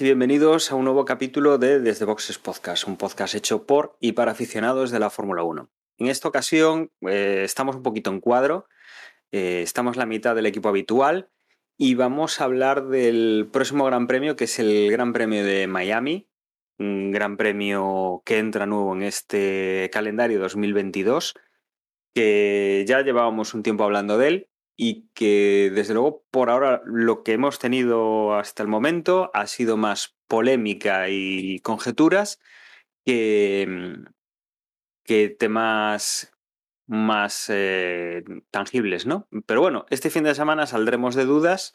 y bienvenidos a un nuevo capítulo de Desde Boxes Podcast, un podcast hecho por y para aficionados de la Fórmula 1. En esta ocasión eh, estamos un poquito en cuadro, eh, estamos la mitad del equipo habitual y vamos a hablar del próximo Gran Premio que es el Gran Premio de Miami, un Gran Premio que entra nuevo en este calendario 2022, que ya llevábamos un tiempo hablando de él y que desde luego por ahora lo que hemos tenido hasta el momento ha sido más polémica y conjeturas que, mm, que temas más eh, tangibles, ¿no? Pero bueno, este fin de semana saldremos de dudas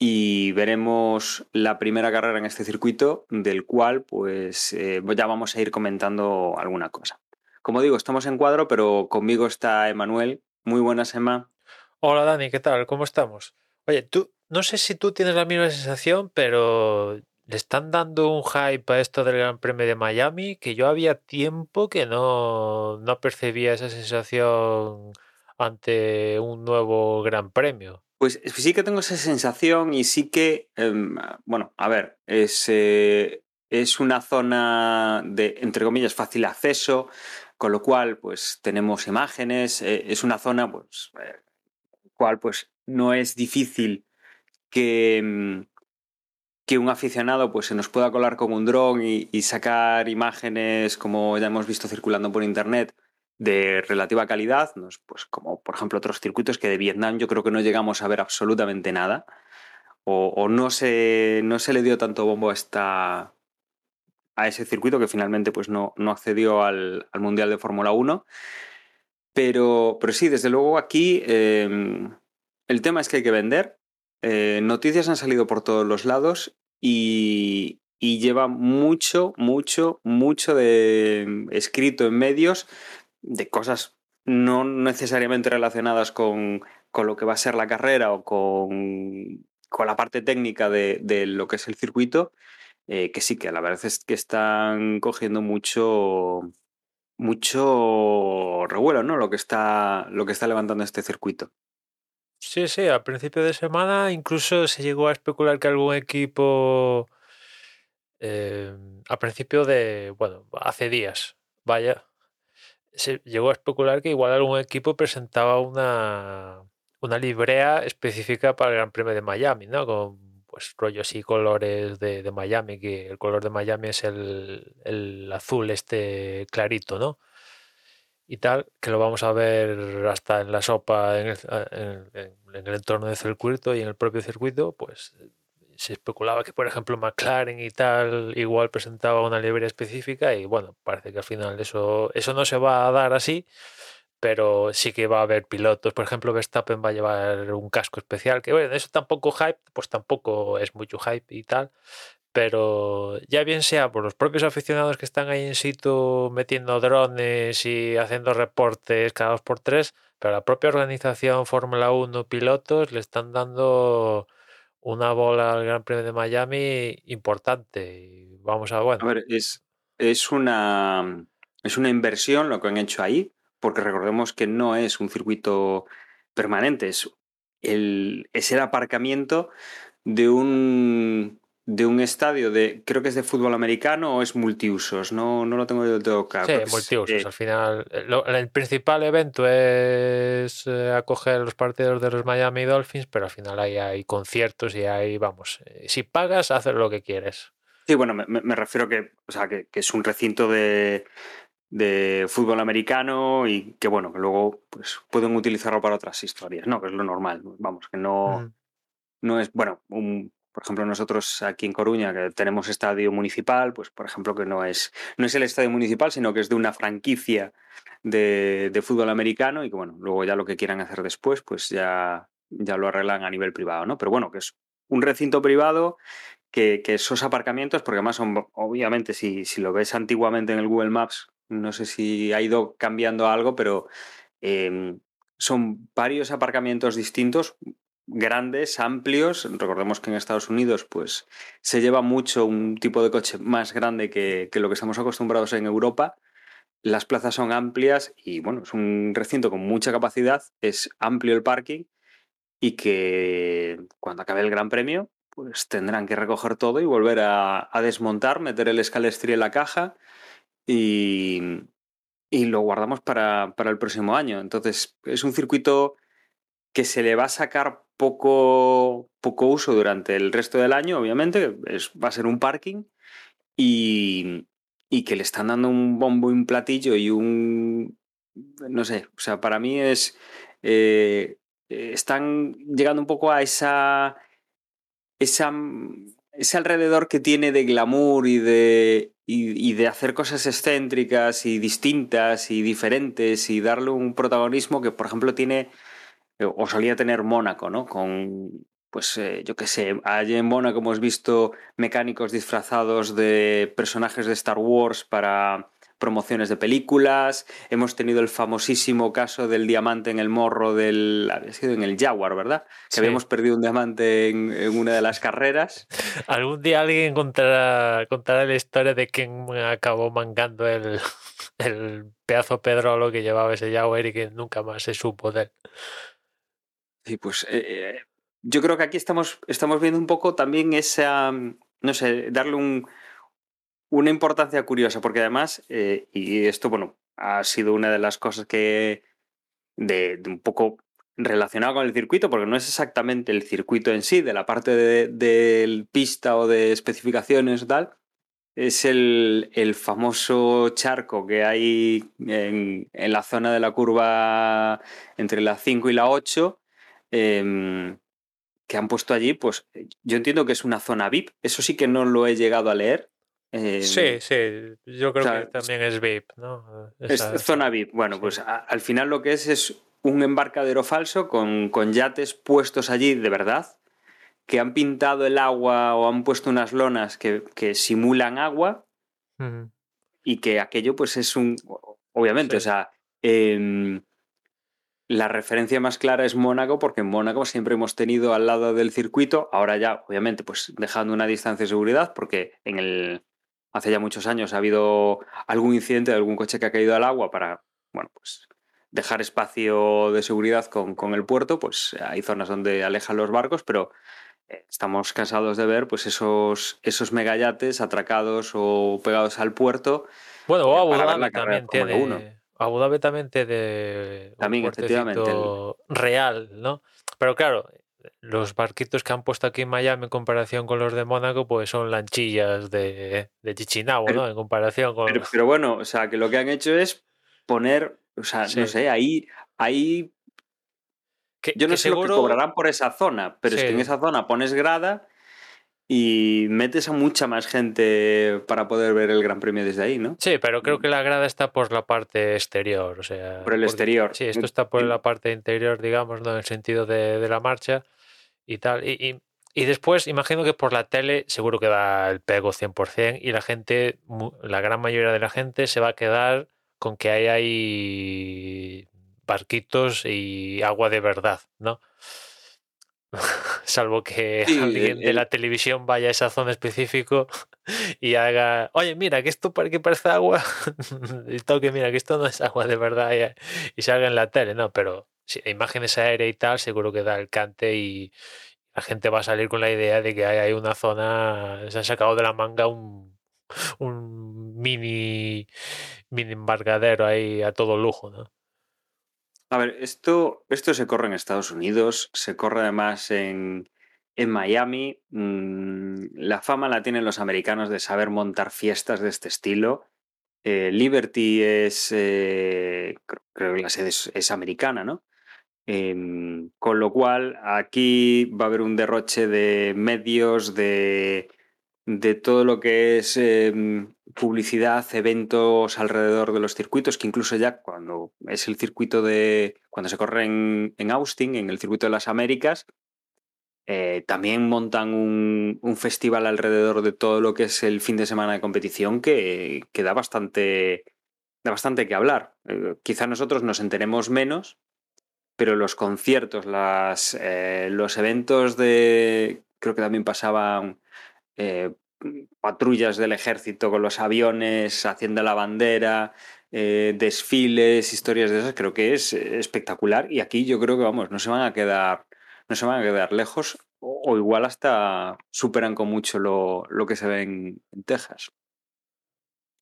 y veremos la primera carrera en este circuito, del cual pues eh, ya vamos a ir comentando alguna cosa. Como digo, estamos en cuadro, pero conmigo está Emanuel. Muy buenas, Emma. Hola Dani, ¿qué tal? ¿Cómo estamos? Oye, tú, no sé si tú tienes la misma sensación, pero le están dando un hype a esto del Gran Premio de Miami que yo había tiempo que no, no percibía esa sensación ante un nuevo Gran Premio. Pues sí que tengo esa sensación y sí que, em, bueno, a ver, es, eh, es una zona de, entre comillas, fácil acceso, con lo cual, pues tenemos imágenes, eh, es una zona, pues, eh, pues no es difícil que, mm, que un aficionado pues se nos pueda colar con un dron y, sacar imágenes como ya hemos visto circulando por internet de relativa calidad, pues como por ejemplo otros circuitos que de Vietnam yo creo que no llegamos a ver absolutamente nada o, o no, se, no se le dio tanto bombo a, esta, a ese circuito que finalmente pues no, no accedió al, al Mundial de Fórmula 1 pero, pero sí, desde luego aquí eh, el tema es que hay que vender. Eh, noticias han salido por todos los lados y, lleva mucho, mucho, mucho de escrito en medios de cosas no necesariamente relacionadas con, con lo que va a ser la carrera o con, con la parte técnica de, de, lo que es el circuito, eh, que sí, que la verdad es que están cogiendo mucho, mucho revuelo, ¿no? Lo que está, lo que está levantando este circuito. Sí, sí, a principio de semana incluso se llegó a especular que algún equipo, eh, a principio de, bueno, hace días, vaya, se llegó a especular que igual algún equipo presentaba una, una librea específica para el Gran Premio de Miami, ¿no? Con pues rollos y colores de, de, Miami, que el color de Miami es el, el, azul este clarito, ¿no? Y tal, que lo vamos a ver hasta en la sopa, en el, en, en entorno del circuito y en el propio circuito, pues se especulaba que, por ejemplo, McLaren y tal igual presentaba una librería específica y bueno, parece que al final eso, eso no se va a dar así, pero sí que va a haber pilotos. Por ejemplo, Verstappen va a llevar un casco especial, que bueno, eso tampoco hype, pues tampoco es mucho hype y tal. Pero ya bien sea por los propios aficionados que están ahí en situ metiendo drones y haciendo reportes cada dos por tres, pero la propia organización Fórmula 1 pilotos le están dando una bola al Gran Premio de Miami importante. Y vamos a bueno. A ver, es, es una es una inversión lo que han hecho ahí porque recordemos que no es un circuito permanente, es el, es el aparcamiento de un, de un estadio de, creo que es de fútbol americano o es multiusos, no, no lo tengo yo todo claro. Sí, multiusos, es, eh, al final. Lo, el principal evento es eh, acoger los partidos de los Miami Dolphins, pero al final ahí hay conciertos y hay, vamos, eh, si pagas, haces lo que quieres. Sí, bueno, me, me refiero que, o sea, que, que es un recinto de, de fútbol americano y que bueno, que luego pues pueden utilizarlo para otras historias, ¿no? Que es lo normal, vamos, que no, mm. no es, bueno, un, por ejemplo, nosotros aquí en Coruña, que tenemos estadio municipal, pues por ejemplo que no es, no es el estadio municipal, sino que es de una franquicia de, de fútbol americano y que bueno, luego ya lo que quieran hacer después, pues ya, ya lo arreglan a nivel privado, ¿no? Pero bueno, que es un recinto privado que, que, esos aparcamientos, porque además son, obviamente, si, si, lo ves antiguamente en el Google Maps, no sé si ha ido cambiando algo, pero eh, son varios aparcamientos distintos, grandes, amplios. Recordemos que en Estados Unidos pues, se lleva mucho un tipo de coche más grande que, que lo que estamos acostumbrados en Europa. Las plazas son amplias y bueno, es un recinto con mucha capacidad, es amplio el parking y que cuando acabe el Gran Premio pues tendrán que recoger todo y volver a, a desmontar, meter el escalestri en la caja y, y lo guardamos para, para, el próximo año. Entonces es un circuito que se le va a sacar poco, poco uso durante el resto del año, obviamente, es, va a ser un parking y, y que le están dando un bombo y un platillo y un... No sé, o sea, para mí es... Eh, están llegando un poco a esa, esa, ese alrededor que tiene de glamour y de, y, de hacer cosas excéntricas y distintas y diferentes y darle un protagonismo que, por ejemplo, tiene o solía tener Mónaco, ¿no? Con, pues eh, yo qué sé, allí en Mónaco hemos visto mecánicos disfrazados de personajes de Star Wars para promociones de películas, hemos tenido el famosísimo caso del diamante en el morro del... había sido en el Jaguar, ¿verdad? Que sí. habíamos perdido un diamante en, en, una de las carreras. Algún día alguien contará, contará la historia de quién acabó mangando el, el pedazo pedrolo que llevaba ese Jaguar y que nunca más se supo de él. Sí, pues eh, yo creo que aquí estamos, estamos viendo un poco también esa, no sé, darle un, una importancia curiosa, porque además, eh, y esto, bueno, ha sido una de las cosas que, de, de, un poco relacionado con el circuito, porque no es exactamente el circuito en sí, de la parte del de, pista o de especificaciones o tal, es el, el, famoso charco que hay en, la zona de la curva entre la 5 y la 8, eh, que han puesto allí, pues yo entiendo que es una zona VIP. Eso sí que no lo he llegado a leer. Eh, sí, sí, yo creo o sea, que también es VIP, ¿no? Esa, es zona VIP. Bueno, sí. pues a, al final lo que es es un embarcadero falso con, con yates puestos allí de verdad, que han pintado el agua o han puesto unas lonas que, que simulan agua uh -huh. y que aquello pues es un... Obviamente, sí. o sea... Eh, la referencia más clara es Mónaco, porque en Mónaco siempre hemos tenido al lado del circuito, ahora ya, obviamente, pues dejando una distancia de seguridad, porque en el hace ya muchos años ha habido algún incidente de algún coche que ha caído al agua para, bueno, pues dejar espacio de seguridad con, con el puerto, pues hay zonas donde alejan los barcos, pero eh, estamos cansados de ver pues esos, esos megayates atracados o pegados al puerto. Bueno, o Abu Dhabi también tiene... Uno Abu Dhabi también de también efectivamente el... real, ¿no? Pero claro, los barquitos que han puesto aquí en Miami en comparación con los de Mónaco, pues son lanchillas de, de Chichinabo, pero, ¿no? En comparación con. Pero, pero, bueno, o sea, que lo que han hecho es poner, o sea, sí. no sé, ahí, ahí. Que, Yo no que sé seguro... lo que cobrarán por esa zona, pero sí. es que en esa zona pones grada y metes a mucha más gente para poder ver el Gran Premio desde ahí, ¿no? Sí, pero creo que la grada está por la parte exterior, o sea... Por el porque, exterior. Sí, esto está por la parte interior, digamos, ¿no? En el sentido de, de la marcha y tal. Y, y, y, después, imagino que por la tele seguro que da el pego 100% y la gente, la gran mayoría de la gente se va a quedar con que hay ahí barquitos y agua de verdad, ¿no? Salvo que sí, alguien el, de la televisión vaya a esa zona específico y haga, oye, mira, que esto que parece agua, y toque, mira, que esto no es agua de verdad, y, y salga en la tele, ¿no? Pero si imágenes aéreas y tal, seguro que da el cante y la gente va a salir con la idea de que hay, hay una zona, se ha sacado de la manga un, un mini, mini embargadero ahí a todo lujo, ¿no? A ver, esto, esto se corre en Estados Unidos, se corre además en, en Miami. Mmm, la fama la tienen los americanos de saber montar fiestas de este estilo. Eh, Liberty es, eh, creo que la sede es, americana, ¿no? Eh, con lo cual, aquí va a haber un derroche de medios, de, de todo lo que es eh, publicidad, eventos alrededor de los circuitos, que incluso ya cuando es el circuito de. cuando se corre en, en Austin, en el circuito de las Américas, eh, también montan un, un, festival alrededor de todo lo que es el fin de semana de competición que, que da bastante. da bastante que hablar. Eh, quizá nosotros nos enteremos menos, pero los conciertos, las, eh, los eventos de, creo que también pasaban eh, patrullas del ejército con los aviones haciendo la bandera, eh, desfiles, historias de esas, creo que es espectacular y aquí yo creo que vamos, no se van a quedar, no se van a quedar lejos o, igual hasta superan con mucho lo, lo que se ve en, en Texas.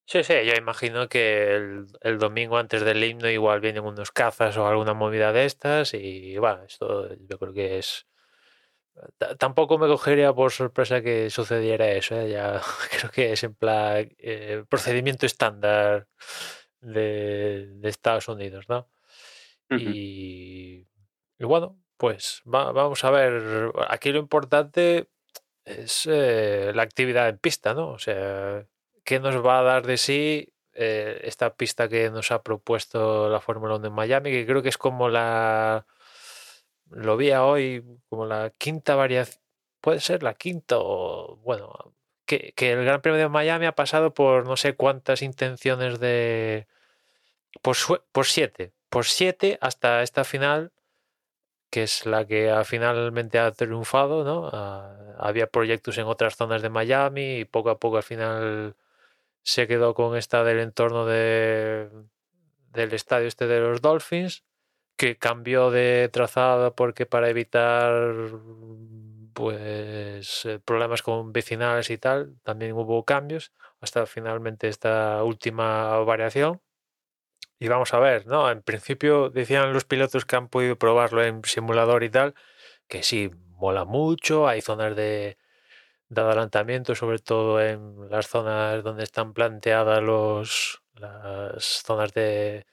Sí, sí, yo imagino que el, el, domingo antes del himno igual vienen unos cazas o alguna movida de estas y bueno, esto yo creo que es... tampoco me cogería por sorpresa que sucediera eso, ¿eh? ya creo que es en plan eh, procedimiento estándar de, de, Estados Unidos, ¿no? Uh -huh. y, y, bueno, pues va, vamos a ver, aquí lo importante es eh, la actividad en pista, ¿no? O sea, ¿qué nos va a dar de sí esta pista que nos ha propuesto la Fórmula 1 en Miami? Que creo que es como la. Lo vi hoy, como la quinta variación. Puede ser la quinta o. Bueno, que, que, el Gran Premio de Miami ha pasado por no sé cuántas intenciones de. Por, por siete. Por siete hasta esta final que es la que finalmente ha triunfado, ¿no? Uh, había proyectos en otras zonas de Miami y poco a poco al final se quedó con esta del entorno de, del estadio este de los Dolphins, que cambió de trazado porque para evitar pues eh, problemas con vecinales y tal, también hubo cambios hasta finalmente esta última variación. Y vamos a ver, ¿no? En principio decían los pilotos que han podido probarlo en simulador y tal, que sí, mola mucho, hay zonas de, de adelantamiento, sobre todo en las zonas donde están planteadas los, las zonas de,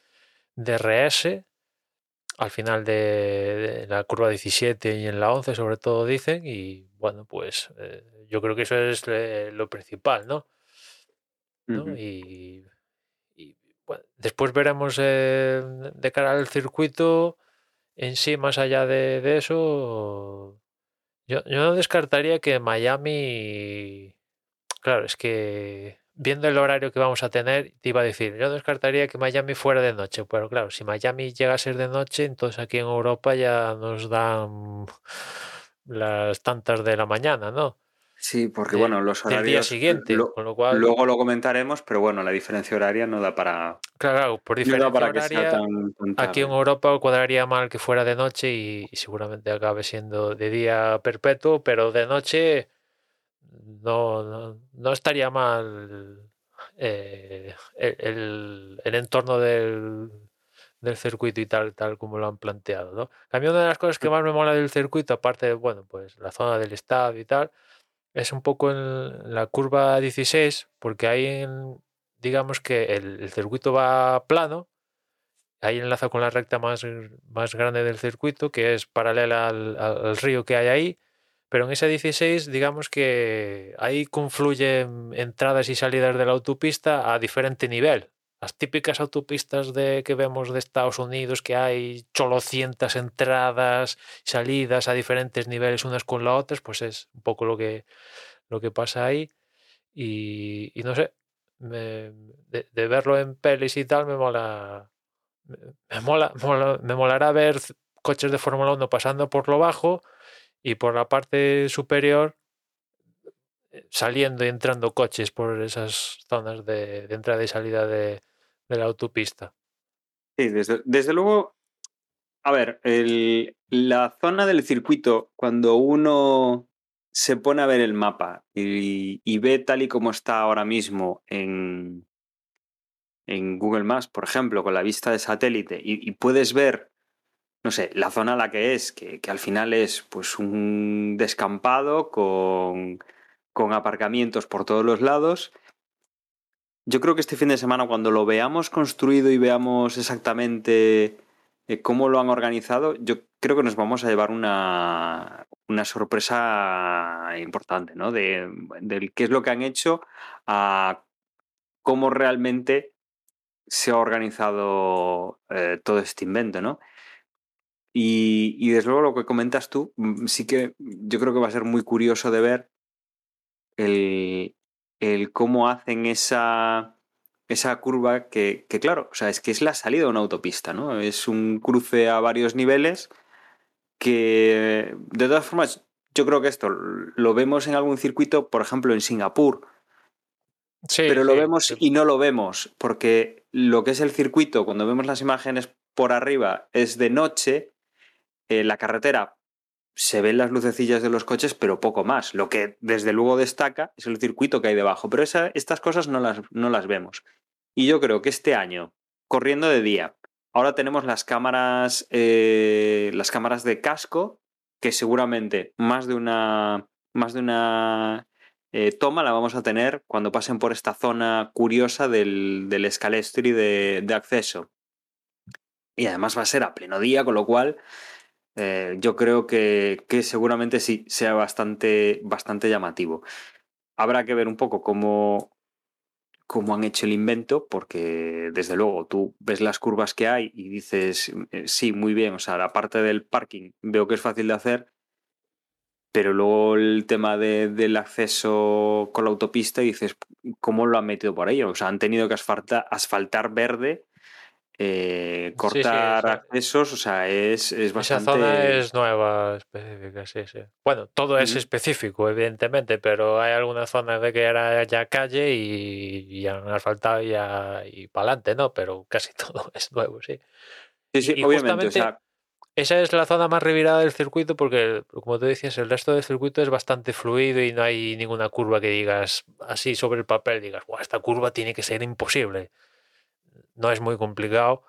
de RS, al final de, de, la curva 17 y en la 11 sobre todo dicen, y bueno, pues eh, yo creo que eso es le, lo principal, ¿no? ¿no? Uh -huh. Y bueno, después veremos eh, de cara al circuito en sí, más allá de, de eso, yo, yo, no descartaría que Miami, claro, es que viendo el horario que vamos a tener, te iba a decir, yo descartaría que Miami fuera de noche, pero claro, si Miami llega a ser de noche, entonces aquí en Europa ya nos dan las tantas de la mañana, ¿no? Sí, porque de, bueno, los horarios. Del día siguiente, lo, con lo cual. Luego lo comentaremos, pero bueno, la diferencia horaria no da para. Claro, por diferencia no para horaria, tan, tan aquí en Europa cuadraría mal que fuera de noche y, y, seguramente acabe siendo de día perpetuo, pero de noche no, no, no estaría mal eh, el, el, entorno del, del circuito y tal, tal como lo han planteado, ¿no? También una de las cosas que más me mola del circuito, aparte de, bueno, pues la zona del estadio y tal, es un poco en la curva 16, porque ahí digamos que el, el, circuito va plano, ahí enlaza con la recta más, más grande del circuito, que es paralela al, al, al, río que hay ahí, pero en ese 16, digamos que ahí confluyen entradas y salidas de la autopista a diferente nivel. Las típicas autopistas de, que vemos de Estados Unidos, que hay cholocientas entradas, salidas a diferentes niveles unas con las otras, pues es un poco lo que, lo que pasa ahí. Y, y no sé, me, de, de, verlo en pelis y tal, me mola. Me, mola, mola, me molará ver coches de Fórmula 1 pasando por lo bajo y por la parte superior saliendo y entrando coches por esas zonas de, entrada y salida de, de, la autopista. Sí, desde, desde luego, a ver, el, la zona del circuito, cuando uno se pone a ver el mapa y, y ve tal y como está ahora mismo en, en, Google Maps, por ejemplo, con la vista de satélite, y puedes ver no sé, la zona la que es, que, que, al final es pues un descampado con con aparcamientos por todos los lados. Yo creo que este fin de semana, cuando lo veamos construido y veamos exactamente eh, cómo lo han organizado, yo creo que nos vamos a llevar una, una sorpresa importante, ¿no? De, de, qué es lo que han hecho a cómo realmente se ha organizado eh, todo este invento, ¿no? Y, y, desde luego lo que comentas tú, mm, sí que yo creo que va a ser muy curioso de ver el, el cómo hacen esa esa curva que, que, claro, o sea, es que es la salida de una autopista, ¿no? Es un cruce a varios niveles que, de todas formas, yo creo que esto lo vemos en algún circuito, por ejemplo, en Singapur, Sí, pero lo sí, vemos sí. y no lo vemos, porque lo que es el circuito, cuando vemos las imágenes por arriba, es de noche, eh, la carretera se ven las lucecillas de los coches, pero poco más. Lo que desde luego destaca es el circuito que hay debajo, pero esa- estas cosas no las, no las vemos. Y yo creo que este año, corriendo de día, ahora tenemos las cámaras, eh, las cámaras de casco, que seguramente más de una, más de una eh, toma la vamos a tener cuando pasen por esta zona curiosa del, del escalestri de, de acceso. Y además va a ser a pleno día, con lo cual eh, yo creo que, que seguramente sí sea bastante, bastante llamativo. Habrá que ver un poco cómo, cómo han hecho el invento, porque desde luego tú ves las curvas que hay y dices, eh, sí, muy bien, o sea, la parte del parking veo que es fácil de hacer, pero luego el tema de- del acceso con la autopista dices, ¿cómo lo han metido por ahí? O sea, han tenido que asfalta- asfaltar verde, eh, sí, cortar esa- accesos, o sea, es, es Esa bastante... zona es nueva, específica, sí, sí. Bueno, todo es específico, evidentemente, pero hay algunas zonas de que era ya calle y, y han asfaltado ya y para adelante, ¿no? Pero casi todo es nuevo, sí. Sí, sí, y obviamente, o justamente- sea, Esa es la zona más revirada del circuito porque, como tú decías, el resto del circuito es bastante fluido y no hay ninguna curva que digas así sobre el papel, digas, "Buah, esta curva tiene que ser imposible. No es muy complicado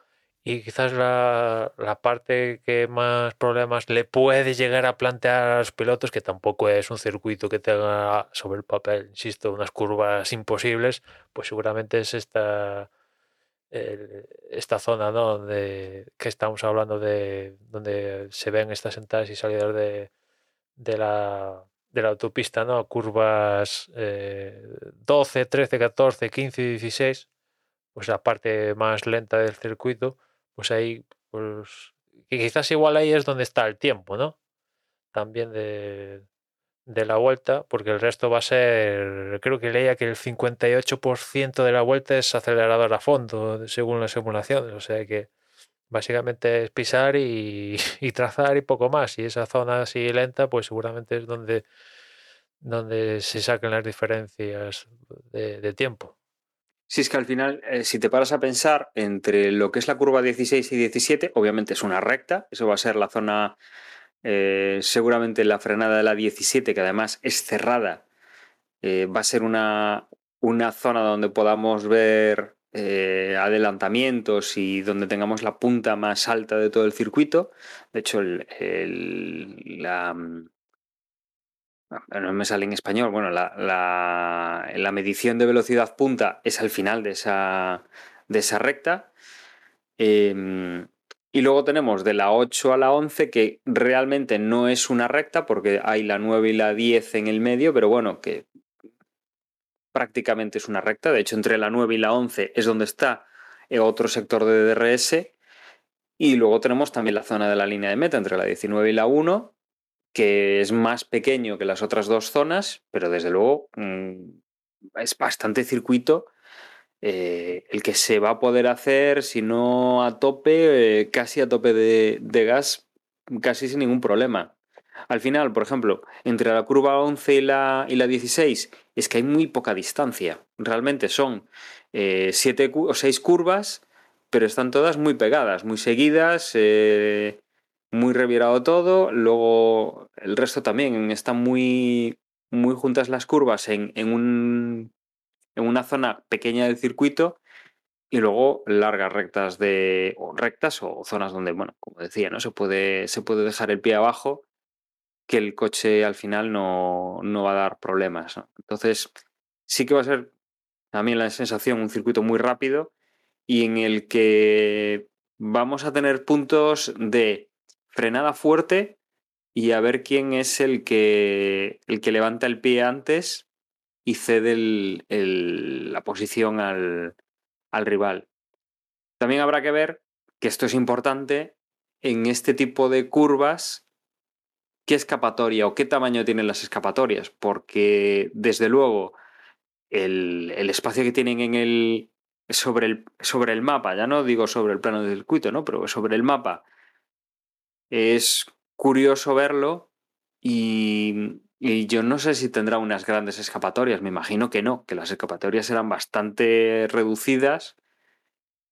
y quizás la, la parte que más problemas le puede llegar a plantear a los pilotos, que tampoco es un circuito que tenga sobre el papel, insisto, unas curvas imposibles, pues seguramente es esta el- esta zona ¿no? que estamos hablando de donde se ven estas entradas y salidas de, de la de la autopista, ¿no? Curvas eh, 12, 13, 14, 15 y 16, pues la parte más lenta del circuito, pues ahí, pues quizás igual ahí es donde está el tiempo, ¿no? También de, de la vuelta, porque el resto va a ser, creo que leía que el 58% de la vuelta es acelerador a fondo, según las simulaciones, o sea que básicamente es pisar y, trazar y poco más, y esa zona así lenta, pues seguramente es donde, donde se saquen las diferencias de tiempo. Si es que al final, eh, si te paras a pensar entre lo que es la curva 16 y 17, obviamente es una recta, eso va a ser la zona, eh, seguramente la frenada de la 17, que además es cerrada, eh, va a ser una, una zona donde podamos ver adelantamientos y donde tengamos la punta más alta de todo el circuito. De hecho, el, el- la, mm, no me sale en español, bueno, la, la- medición de velocidad punta es al final de esa, de esa recta. Em, y luego tenemos de la 8 a la 11, que realmente no es una recta, porque hay la 9 y la 10 en el medio, pero bueno, que prácticamente es una recta. De hecho, entre la 9 y la 11 es donde está eh, otro sector de DRS. Y luego tenemos también la zona de la línea de meta entre la 19 y la 1, que es más pequeño que las otras dos zonas, pero desde luego mm, es bastante circuito eh, el que se va a poder hacer, si no a tope, eh, casi a tope de, gas, casi sin ningún problema. Al final, por ejemplo, entre la curva 11 y la, y la 16 es que hay muy poca distancia. Realmente son eh, siete cu- o seis curvas, pero están todas muy pegadas, muy seguidas, eh, muy revirado todo. Luego el resto también están muy, muy juntas las curvas en, en un, en una zona pequeña del circuito y luego largas rectas de o rectas o zonas donde, bueno, como decía, ¿no? Se puede, se puede dejar el pie abajo que el coche al final no, no va a dar problemas. Entonces, sí que va a ser también la sensación un circuito muy rápido y en el que vamos a tener puntos de frenada fuerte y a ver quién es el que, el que levanta el pie antes y cede el- la posición al, al rival. También habrá que ver, que esto es importante, en este tipo de curvas, qué escapatoria o qué tamaño tienen las escapatorias, porque desde luego el, el espacio que tienen en el, sobre el, sobre el mapa, ya no digo sobre el plano del circuito, ¿no? Pero sobre el mapa es curioso verlo y, y yo no sé si tendrá unas grandes escapatorias, me imagino que no, que las escapatorias eran bastante reducidas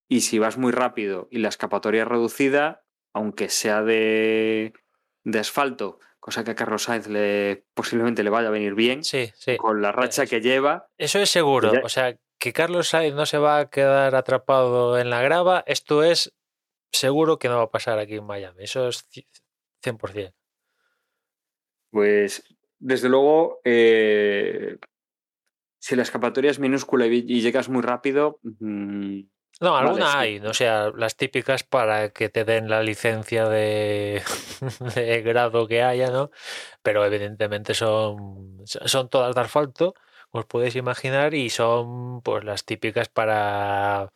y si vas muy rápido y la escapatoria es reducida, aunque sea de, de asfalto, cosa que a Carlos Sainz le, posiblemente le vaya a venir bien, Sí, sí. con la racha que lleva, Eso es seguro. Ya- O sea, que Carlos Sainz no se va a quedar atrapado en la grava, esto es seguro que no va a pasar aquí en Miami. Eso es ci- 100%. pues desde luego, eh, si la escapatoria es minúscula y, llegas muy rápido, mm, No, Vale, alguna sí. hay, ¿no? o sea, las típicas para que te den la licencia de, de grado que haya, ¿no? Pero evidentemente son, son todas de asfalto, os podéis imaginar, y son pues las típicas para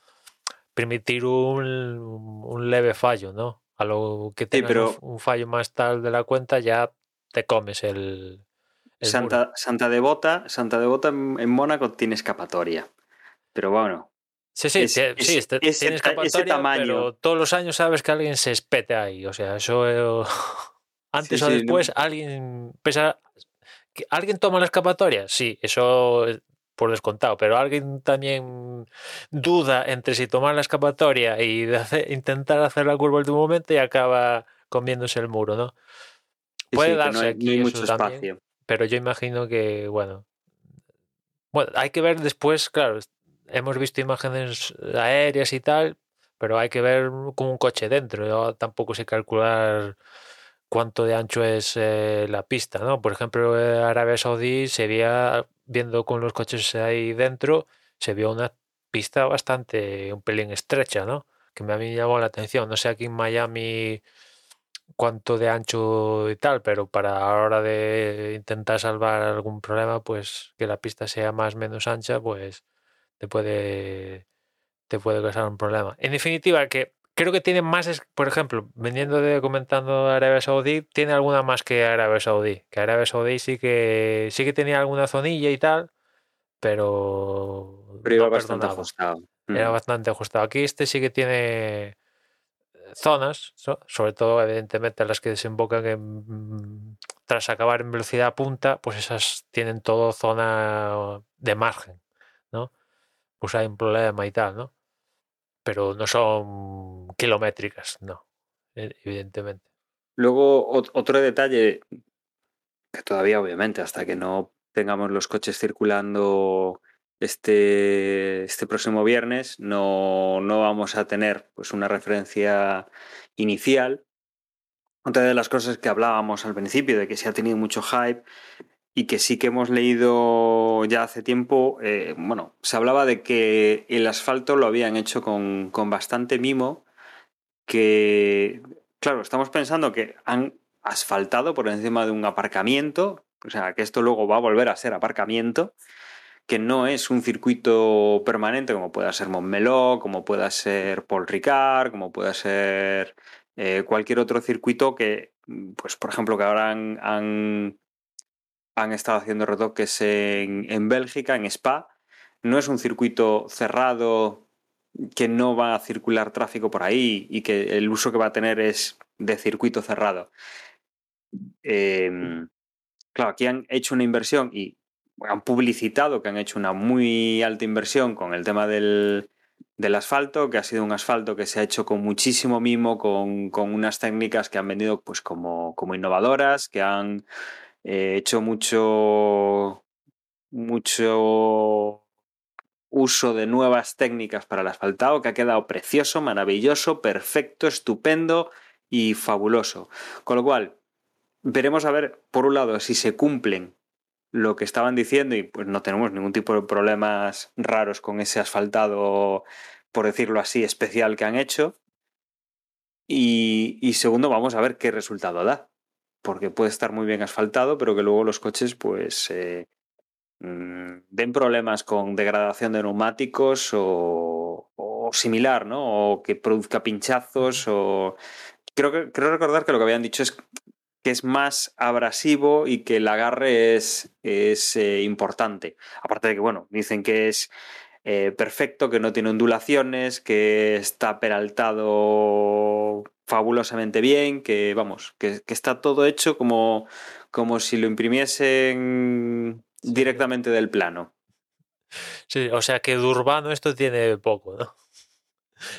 permitir un, un leve fallo, ¿no? A lo que tengas pero- un, un fallo más tal de la cuenta, ya te comes el. Santa, Santa Devota, Santa Devota en, en Mónaco tiene escapatoria. Pero bueno, Sí, sí, es- sí, es- este- ese tiene ese escapatoria, tamaño. pero todos los años sabes que alguien se espete ahí. O sea, eso eh, antes Sí, o sí, no- después alguien pesa, ¿Alguien toma la escapatoria? Sí, eso es por descontado, pero alguien también duda entre si tomar la escapatoria y de hacer- intentar hacer la curva al último momento y acaba comiéndose el muro, ¿no? Puede sí, que no darse hay- aquí no hay eso mucho también. espacio. Pero yo imagino que, bueno. Bueno, hay que ver después, claro, hemos visto imágenes aéreas y tal, pero hay que ver con un coche dentro. Yo tampoco sé calcular cuánto de ancho es eh, la pista, ¿no? Por ejemplo, en Arabia Saudí se veía, viendo con los coches ahí dentro, se vio una pista bastante, un pelín estrecha, ¿no? Que me a mí me llamó la atención. No sé aquí en Miami cuánto de ancho y tal, pero para la hora de intentar salvar algún problema, pues que la pista sea más o menos ancha, pues te puede te puede causar un problema. En definitiva, que creo que tiene más, por ejemplo, vendiendo de comentando Arabia Saudí, tiene alguna más que Arabia Saudí. Que Arabia Saudí sí que sí que tenía alguna zonilla y tal, pero Pero iba no bastante perdonaba. ajustado. Era Mm. bastante ajustado. Aquí este sí que tiene zonas, so- sobre todo evidentemente las que desembocan en mm, tras acabar en velocidad punta, pues esas tienen todo zona de margen, ¿no? Pues hay un problema y tal, ¿no? Pero no son kilométricas, no, e- evidentemente. Luego, ot- otro detalle que todavía, obviamente, hasta que no tengamos los coches circulando este, este próximo viernes, no, no vamos a tener pues, una referencia inicial. Otra de las cosas que hablábamos al principio, de que se ha tenido mucho hype y que sí que hemos leído ya hace tiempo, eh, bueno, se hablaba de que el asfalto lo habían hecho con, con bastante mimo, que, claro, estamos pensando que han asfaltado por encima de un aparcamiento, o sea, que esto luego va a volver a ser aparcamiento, que no es un circuito permanente como pueda ser Montmeló, como pueda ser Paul Ricard, como pueda ser eh, cualquier otro circuito que, pues por ejemplo, que ahora han, han, han estado haciendo retoques en, en Bélgica, en Spa. No es un circuito cerrado que no va a circular tráfico por ahí y que el uso que va a tener es de circuito cerrado. Eh, claro, aquí han hecho una inversión y han publicitado que han hecho una muy alta inversión con el tema del, del asfalto, que ha sido un asfalto que se ha hecho con muchísimo mimo, con, con unas técnicas que han vendido pues, como, como innovadoras, que han eh, hecho mucho, mucho uso de nuevas técnicas para el asfaltado, que ha quedado precioso, maravilloso, perfecto, estupendo y fabuloso. Con lo cual, veremos a ver, por un lado, si se cumplen lo que estaban diciendo y pues no tenemos ningún tipo de problemas raros con ese asfaltado, por decirlo así, especial que han hecho. Y, y segundo, vamos a ver qué resultado da. Porque puede estar muy bien asfaltado, pero que luego los coches, pues, eh, mm, den problemas con degradación de neumáticos o, o similar, ¿no? O que produzca pinchazos o... Creo, que, creo recordar que lo que habían dicho es que es más abrasivo y que el agarre es, es eh, importante. Aparte de que, bueno, dicen que es eh, perfecto, que no tiene ondulaciones, que está peraltado fabulosamente bien, que vamos, que, que está todo hecho como, como si lo imprimiesen directamente del plano. Sí, o sea que de urbano esto tiene poco, ¿no?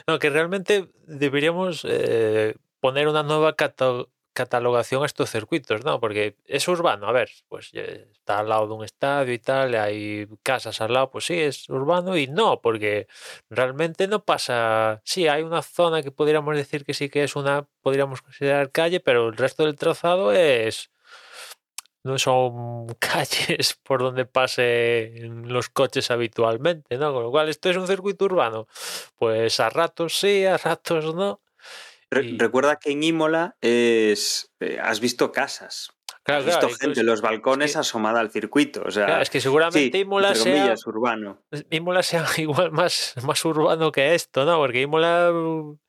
No, que realmente deberíamos eh, poner una nueva cata- catalogación a estos circuitos, ¿no? Porque es urbano, a ver, pues eh, está al lado de un estadio y tal, hay casas al lado, pues sí, es urbano y no, porque realmente no pasa. Sí, hay una zona que podríamos decir que sí que es una, podríamos considerar calle, pero el resto del trazado es. No son calles por donde pasen los coches habitualmente, ¿no? Con lo cual, esto es un circuito urbano. Pues a ratos sí, a ratos no. Re- Y- Recuerda que en Imola es, eh, has visto casas, Claro, has visto claro, gente en los balcones que- asomada al circuito. O sea, claro, es que seguramente sí, Imola sea urbano. Imola sea igual más, más urbano que esto, ¿no? Porque Imola, uh,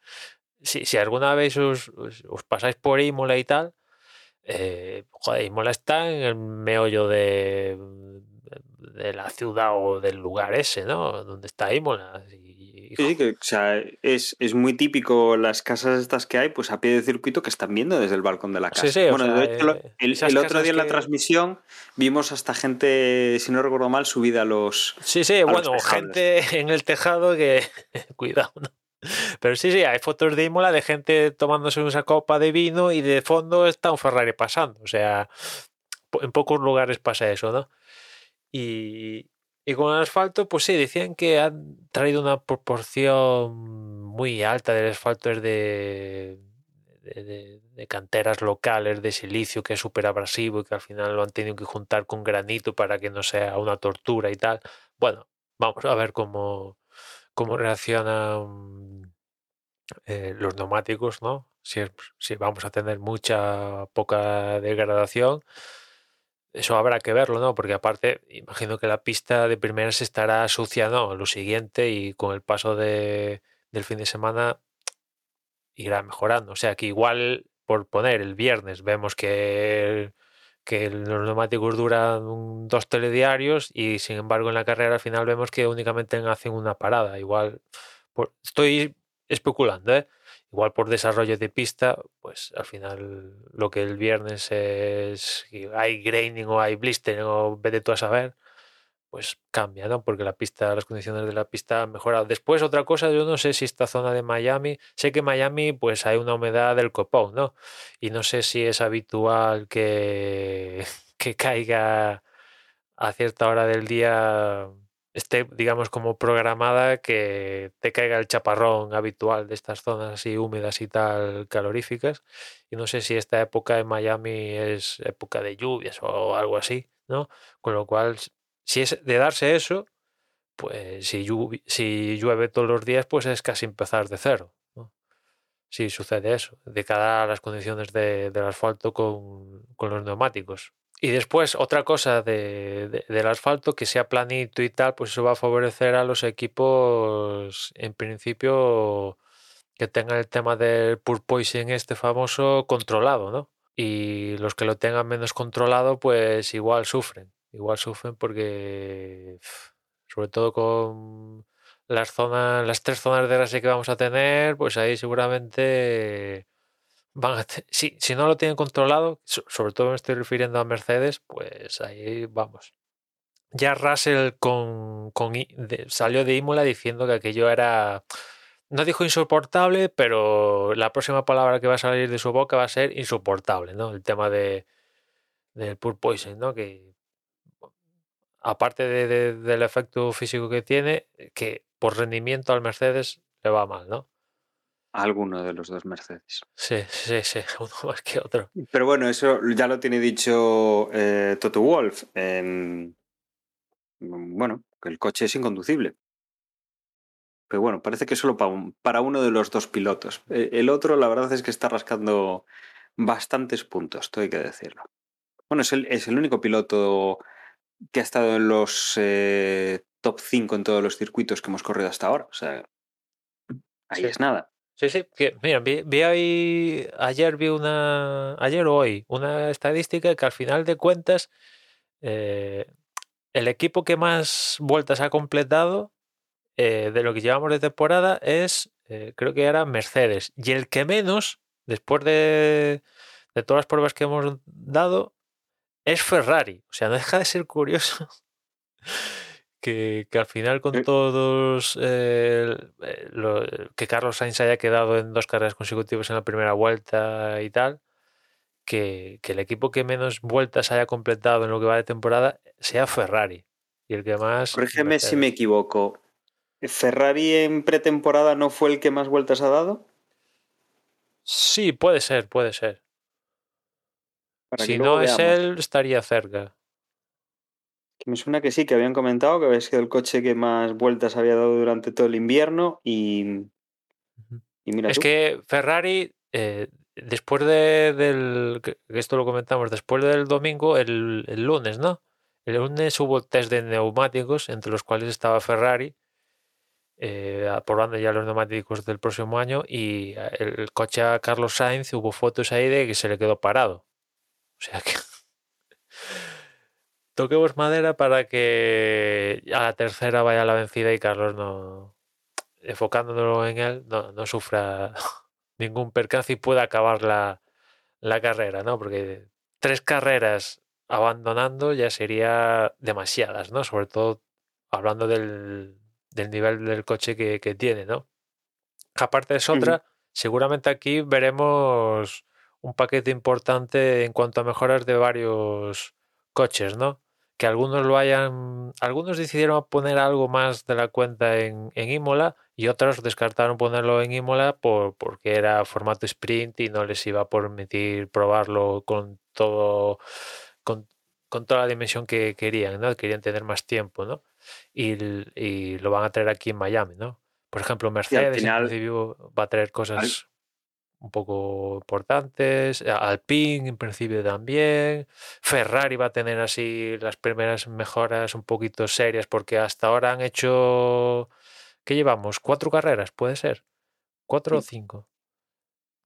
si, si alguna vez os, os- os pasáis por Imola y tal, eh, joder, Imola está en el meollo de, de la ciudad o del lugar ese, ¿no? Donde está Imola. Y, y, Sí, que, o sea, es, es muy típico las casas estas que hay, pues a pie de circuito que están viendo desde el balcón de la casa. Sí, sí, o bueno, sea, de hecho, eh, el, otro día en la que- transmisión vimos hasta gente, si no recuerdo mal, subida a los. Sí, sí, bueno, gente en el tejado que. Cuidado, ¿no? Pero sí, sí, hay fotos de Imola de gente tomándose una copa de vino y de fondo está un Ferrari pasando. O sea, en pocos lugares pasa eso, ¿no? Y, y con el asfalto, pues sí, decían que han traído una proporción muy alta del asfalto de, de, de- canteras locales de silicio que es súper abrasivo y que al final lo han tenido que juntar con granito para que no sea una tortura y tal. Bueno, vamos a ver cómo, cómo reaccionan eh, los neumáticos, ¿no? Si, si vamos a tener mucha, poca degradación. Eso habrá que verlo, ¿no? Porque aparte, imagino que la pista de primeras estará sucia, ¿no? Lo siguiente y con el paso de, del fin de semana irá mejorando. O sea que igual, por poner el viernes, vemos que, que los neumáticos duran dos telediarios y sin embargo en la carrera al final vemos que únicamente hacen una parada. Igual, estoy especulando, ¿eh? Igual por desarrollo de pista, pues al final lo que el viernes es hay graining o hay blistering o vete tú a saber, pues cambia, ¿no? Porque la pista, las condiciones de la pista han mejorado. Después otra cosa, yo no sé si esta zona de Miami, sé que en Miami pues hay una humedad del copón, ¿no? Y no sé si es habitual que, que caiga a cierta hora del día esté, digamos, como programada que te caiga el chaparrón habitual de estas zonas así húmedas y tal, caloríficas. Y no sé si esta época en Miami es época de lluvias o algo así, ¿no? Con lo cual, si es de darse eso, pues si llueve, si llueve todos los días, pues es casi empezar de cero. Si sucede eso, de cara a las condiciones de- del asfalto con, con los neumáticos. Y después, otra cosa de- de- del asfalto, que sea planito y tal, pues eso va a favorecer a los equipos, en principio, que tengan el tema del porpoising este famoso controlado, ¿no? Y los que lo tengan menos controlado, pues igual sufren. Igual sufren porque, sobre todo con las zonas, las tres zonas de grasa que vamos a tener, pues ahí seguramente van a si, si no lo tienen controlado, so- sobre todo me estoy refiriendo a Mercedes, pues ahí vamos. Ya Russell con, salió de Imola diciendo que aquello era, no dijo insoportable, pero la próxima palabra que va a salir de su boca va a ser insoportable, ¿no? El tema de del porpoising, ¿no? Que aparte de- del efecto físico que tiene, que por rendimiento al Mercedes le va mal, ¿no? A alguno de los dos Mercedes. Sí, sí, sí, uno más que otro. Pero bueno, eso ya lo tiene dicho eh, Toto Wolf. en- bueno, que el coche es inconducible. Pero bueno, parece que solo para, un- para uno de los dos pilotos. Eh, El otro, la verdad es que está rascando bastantes puntos, todo hay que decirlo. Bueno, es el, es el único piloto que ha estado en los eh, top 5 en todos los circuitos que hemos corrido hasta ahora. O sea, ahí Sí. es nada. Sí, sí, que, mira, vi, vi ahí, ayer vi una, ayer o hoy, una estadística que al final de cuentas, eh, el equipo que más vueltas ha completado eh, de lo que llevamos de temporada es, eh, creo que era Mercedes. Y el que menos, después de, de todas las pruebas que hemos dado, es Ferrari. O sea, no deja de ser curioso que, que al final con Eh. todos eh, eh, lo- que Carlos Sainz haya quedado en dos carreras consecutivas en la primera vuelta y tal, que, que el equipo que menos vueltas haya completado en lo que va de temporada sea Ferrari. Y el que más... Corrígeme si me equivoco. ¿Ferrari en pretemporada no fue el que más vueltas ha dado? Sí, puede ser, puede ser. Para si no es él, estaría cerca. Que me suena que sí, que habían comentado que había sido el coche que más vueltas había dado durante todo el invierno y, mira Es tú. que Ferrari, eh, después de, del. que esto lo comentamos, después del domingo, el, el lunes, ¿no? El lunes hubo test de neumáticos, entre los cuales estaba Ferrari, eh, aprobando ya los neumáticos del próximo año, y el, el coche a Carlos Sainz hubo fotos ahí de que se le quedó parado. O sea que. Toquemos madera para que a la tercera vaya la vencida y Carlos no, enfocándolo en él, no, no sufra ningún percance y pueda acabar la, la carrera, ¿no? Porque tres carreras abandonando ya sería demasiadas, ¿no? Sobre todo hablando del, del nivel del coche que, que tiene, ¿no? Aparte es otra, seguramente aquí veremos un paquete importante en cuanto a mejoras de varios coches, ¿no? Que algunos lo hayan, algunos decidieron poner algo más de la cuenta en, en Imola y otros descartaron ponerlo en Imola por, porque era formato sprint y no les iba a permitir probarlo con todo, con, con toda la dimensión que querían, ¿no? Querían tener más tiempo, ¿no? Y, lo van a traer aquí en Miami, ¿no? Por ejemplo, Mercedes final- principio va a traer cosas un poco importantes, Alpine en principio también, Ferrari va a tener así las primeras mejoras un poquito serias porque hasta ahora han hecho, ¿qué llevamos? ¿Cuatro carreras? ¿Puede ser? ¿Cuatro o cinco?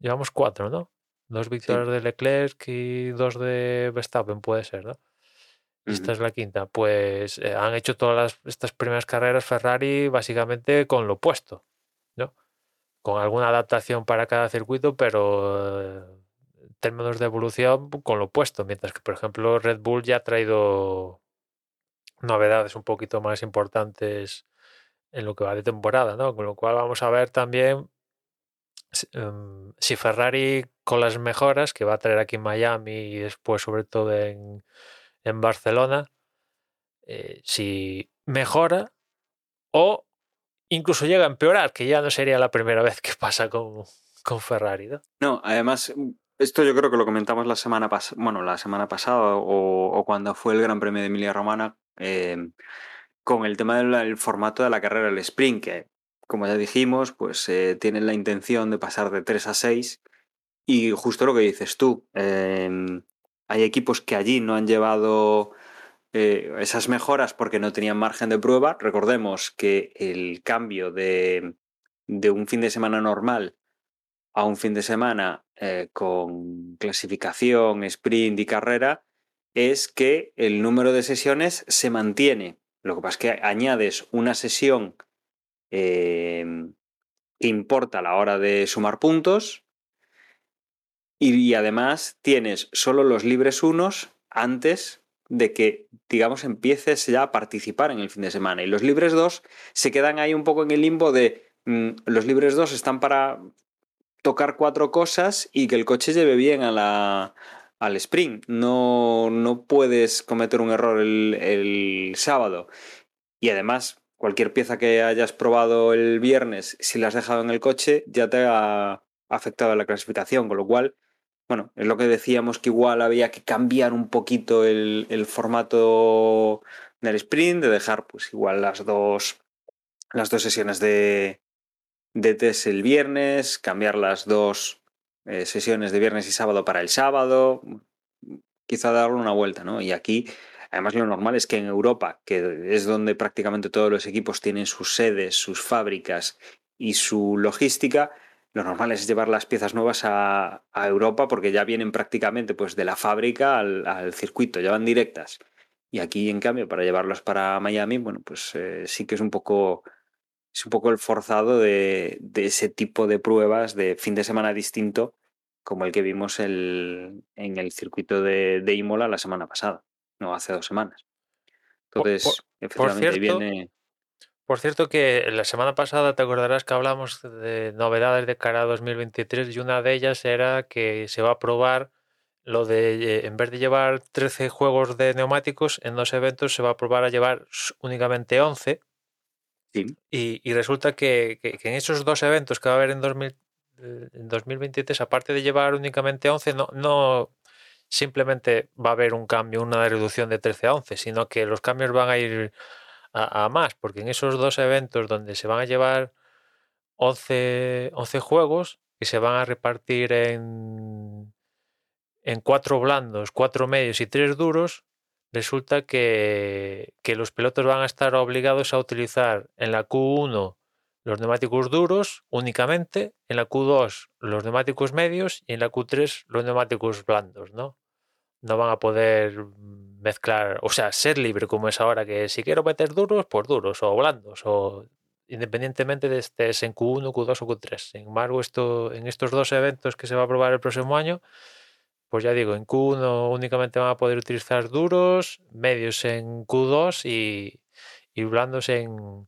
Llevamos cuatro, ¿no? Dos victorias de Leclerc y dos de Verstappen, puede ser, ¿no? Esta es la quinta. Pues eh, han hecho todas las- estas primeras carreras Ferrari básicamente con lo opuesto. Con alguna adaptación para cada circuito, pero eh, en términos de evolución con lo opuesto. Mientras que, por ejemplo, Red Bull ya ha traído novedades un poquito más importantes en lo que va de temporada, ¿no? Con lo cual vamos a ver también si, em, Ferrari con las mejoras que va a traer aquí en Miami y después sobre todo en, en Barcelona, eh, si mejora o incluso llega a empeorar, que ya no sería la primera vez que pasa con, con Ferrari, ¿no? No, además, esto yo creo que lo comentamos la semana pasada, bueno, la semana pasada o, cuando fue el Gran Premio de Emilia Romana, eh, con el tema del el formato de la carrera del sprint, que como ya dijimos, pues eh, tienen la intención de pasar de 3 a 6 y justo lo que dices tú, eh, hay equipos que allí no han llevado eh, esas mejoras porque no tenían margen de prueba. Recordemos que el cambio de, de un fin de semana normal a un fin de semana eh, con clasificación, sprint y carrera es que el número de sesiones se mantiene. Lo que pasa es que añades una sesión eh, que importa a la hora de sumar puntos y, y además tienes solo los libres unos antes de que, digamos, empieces ya a participar en el fin de semana. Y los libres dos se quedan ahí un poco en el limbo de mm, los libres dos están para tocar cuatro cosas y que el coche lleve bien a la, al sprint. No, no puedes cometer un error el, el sábado. Y además, cualquier pieza que hayas probado el viernes, si la has dejado en el coche, ya te ha afectado la clasificación. Con lo cual, bueno, es lo que decíamos que igual había que cambiar un poquito el, formato del sprint, de dejar pues igual las dos, las dos sesiones de, de test el viernes, cambiar las dos eh, sesiones de viernes y sábado para el sábado, quizá darle una vuelta, ¿no? Y aquí, además, lo normal es que en Europa, que es donde prácticamente todos los equipos tienen sus sedes, sus fábricas y su logística, lo normal es llevar las piezas nuevas a, a Europa porque ya vienen prácticamente pues, de la fábrica al, al, circuito, ya van directas. Y aquí, en cambio, para llevarlas para Miami, bueno, pues eh, sí que es un poco es un poco el forzado de, de, ese tipo de pruebas de fin de semana distinto como el que vimos el, en el circuito de, de, Imola la semana pasada, no hace dos semanas. Entonces, por, por, efectivamente, por cierto, viene. Por cierto, que la semana pasada te acordarás que hablamos de novedades de cara a 2023 y una de ellas era que se va a probar lo de, eh, en vez de llevar 13 juegos de neumáticos, en dos eventos se va a probar a llevar únicamente 11. Sí. Y, y, resulta que, que, que, en esos dos eventos que va a haber en, 2000, eh, en 2023, aparte de llevar únicamente 11, no, no simplemente va a haber un cambio, una reducción de 13 a 11, sino que los cambios van a ir a, más, porque en esos dos eventos donde se van a llevar 11, 11 juegos y se van a repartir en en cuatro blandos, cuatro medios y tres duros, resulta que, que, los pilotos van a estar obligados a utilizar en la Q1 los neumáticos duros únicamente, en la Q2 los neumáticos medios y en la Q3 los neumáticos blandos, ¿no? No van a poder mezclar, o sea, ser libre como es ahora, que si quiero meter duros, pues duros o blandos, o independientemente de estés en Q1, Q2 o Q3. Sin embargo, esto, en estos dos eventos que se va a probar el próximo año, pues ya digo, en Q1 únicamente van a poder utilizar duros, medios en Q2 y, y blandos en,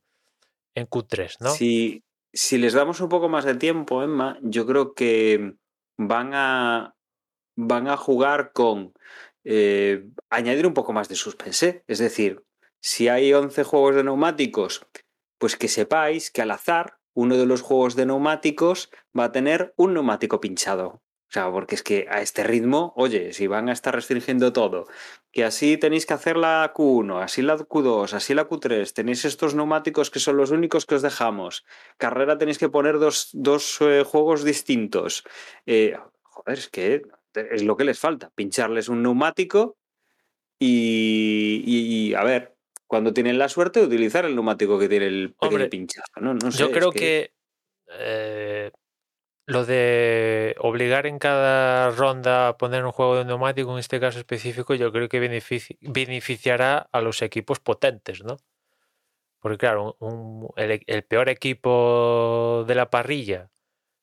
en, Q3, ¿no? Si, si les damos un poco más de tiempo, Emma, yo creo que van a, van a jugar con eh, añadir un poco más de suspense. Es decir, si hay 11 juegos de neumáticos, pues que sepáis que al azar uno de los juegos de neumáticos va a tener un neumático pinchado. O sea, porque es que a este ritmo, oye, si van a estar restringiendo todo, que así tenéis que hacer la Q1, así la Q2, así la Q3, tenéis estos neumáticos que son los únicos que os dejamos, carrera tenéis que poner dos, dos eh, juegos distintos. Eh, joder, es que es lo que les falta, pincharles un neumático y, y, y a ver, cuando tienen la suerte utilizar el neumático que tiene el pequeño pinchazo. No, no sé, yo creo que... que eh, lo de obligar en cada ronda a poner un juego de neumático, en este caso específico, yo creo que benefici beneficiará a los equipos potentes, ¿no? Porque claro, un, el, el, peor equipo de la parrilla,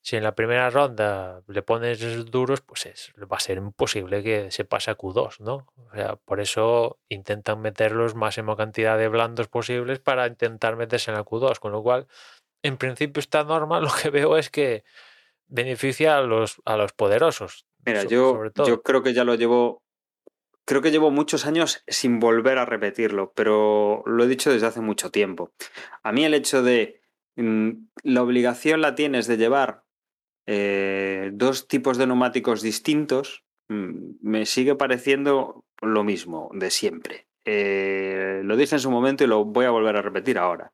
si en la primera ronda le pones duros, pues es, va a ser imposible que se pase a Q2, ¿no? O sea, por eso intentan meterlos máxima cantidad de blandos posibles para intentar meterse en la Q2, con lo cual, en principio esta norma lo que veo es que beneficia a los, a los poderosos. Mira, yo, yo creo que ya lo llevo. Creo que llevo muchos años sin volver a repetirlo, pero lo he dicho desde hace mucho tiempo. A mí el hecho de mmm, la obligación la tienes de llevar eh, dos tipos de neumáticos distintos, mmm, me sigue pareciendo lo mismo de siempre. Eh, lo dije en su momento y lo voy a volver a repetir ahora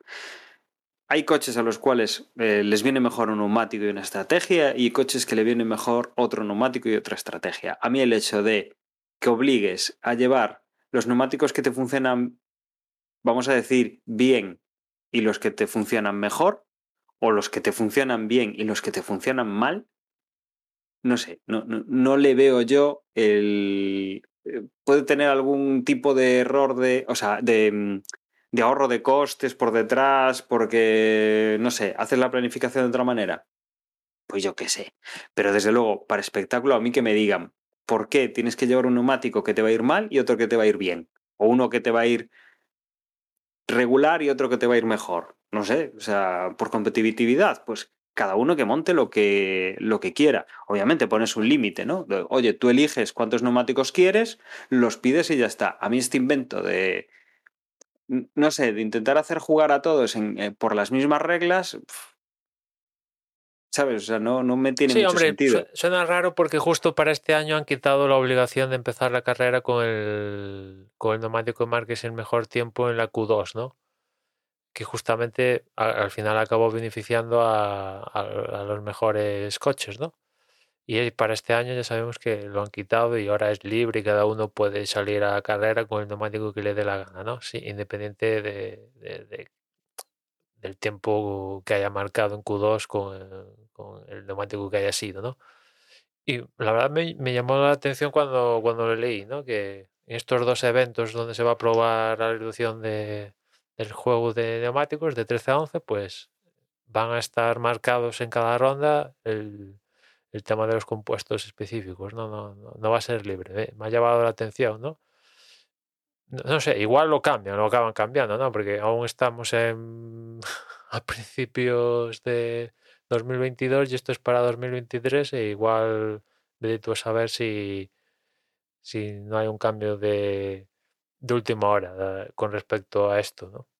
hay coches a los cuales eh, les viene mejor un neumático y una estrategia y coches que le viene mejor otro neumático y otra estrategia. A mí el hecho de que obligues a llevar los neumáticos que te funcionan, vamos a decir, bien y los que te funcionan mejor, o los que te funcionan bien y los que te funcionan mal, no sé, no, no, no le veo yo el... Eh, puede tener algún tipo de error de, o sea, de, mm, de ahorro de costes por detrás, porque, no sé, haces la planificación de otra manera. Pues yo qué sé. Pero desde luego, para espectáculo, a mí que me digan por qué tienes que llevar un neumático que te va a ir mal y otro que te va a ir bien. O uno que te va a ir regular y otro que te va a ir mejor. No sé, o sea, por competitividad, pues cada uno que monte lo que, lo que quiera. Obviamente pones un límite, ¿no? Oye, tú eliges cuántos neumáticos quieres, los pides y ya está. A mí este invento de, no sé, de intentar hacer jugar a todos en, eh, por las mismas reglas, ¿sabes? O sea, no, no me tiene sí, mucho hombre, sentido. Suena raro porque justo para este año han quitado la obligación de empezar la carrera con el, con el neumático Marques en mejor tiempo en la Q2, ¿no? Que justamente al final acabó beneficiando a, los mejores coches, ¿no? Y para este año ya sabemos que lo han quitado y ahora es libre y cada uno puede salir a carrera con el neumático que le dé la gana, ¿no? Sí, independiente de, de, de del tiempo que haya marcado en Q2 con el, neumático que haya sido, ¿no? Y la verdad me, me, llamó la atención cuando, cuando lo leí, ¿no? Que en estos dos eventos donde se va a probar la reducción de, del juego de neumáticos de 13 a 11, pues van a estar marcados en cada ronda el, el tema de los compuestos específicos, no, no, no, no va a ser libre. ¿eh? Me ha llamado la atención, ¿no? No, sé, igual lo cambian, lo acaban cambiando, ¿no? Porque aún estamos en, a principios de 2022 y esto es para 2023 e igual de tú saber si, si no hay un cambio de, de última hora eh, con respecto a esto, ¿no?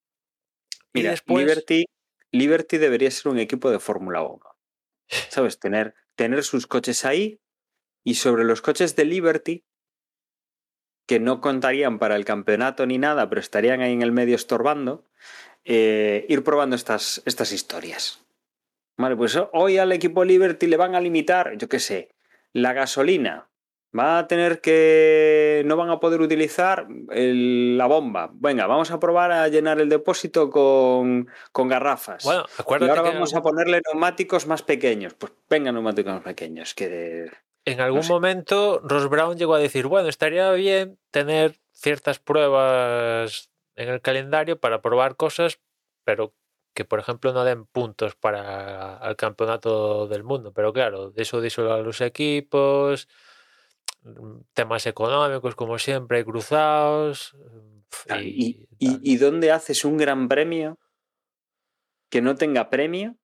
Y Mira, después- Liberty, Liberty debería ser un equipo de Fórmula 1. ¿Sabes? Tener, tener sus coches ahí y sobre los coches de Liberty, que no contarían para el campeonato ni nada, pero estarían ahí en el medio estorbando, eh, ir probando estas, estas historias. Vale, pues hoy al equipo Liberty le van a limitar, yo qué sé, la gasolina. Va a tener que. No van a poder utilizar el- la bomba. Venga, vamos a probar a llenar el depósito con, con garrafas. Bueno, y acuérdate ahora que en vamos a ponerle neumáticos más pequeños. Pues venga, neumáticos más pequeños. Que En algún sé. momento Ross Brown llegó a decir, bueno, estaría bien tener ciertas pruebas en el calendario para probar cosas, pero que por ejemplo no den puntos para el campeonato del mundo. Pero claro, eso díselo a los equipos, temas económicos como siempre, cruzados. Y, ¿Y, y, tal. y dónde haces un gran premio que no tenga premio?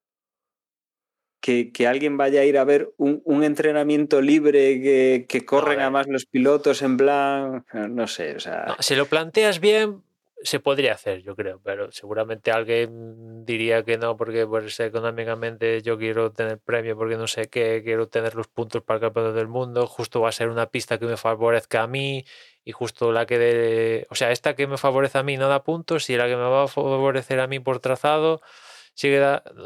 Que, que alguien vaya a ir a ver un, un entrenamiento libre que, que corren además los pilotos en plan. No sé, o sea. No, si lo planteas bien, se podría hacer, yo creo, pero seguramente alguien diría que no, porque pues, económicamente yo quiero tener premio porque no sé qué, quiero tener los puntos para el campeonato del mundo, justo va a ser una pista que me favorezca a mí y justo la que de, o sea, esta que me favorece a mí no da puntos y la que me va a favorecer a mí por trazado sí que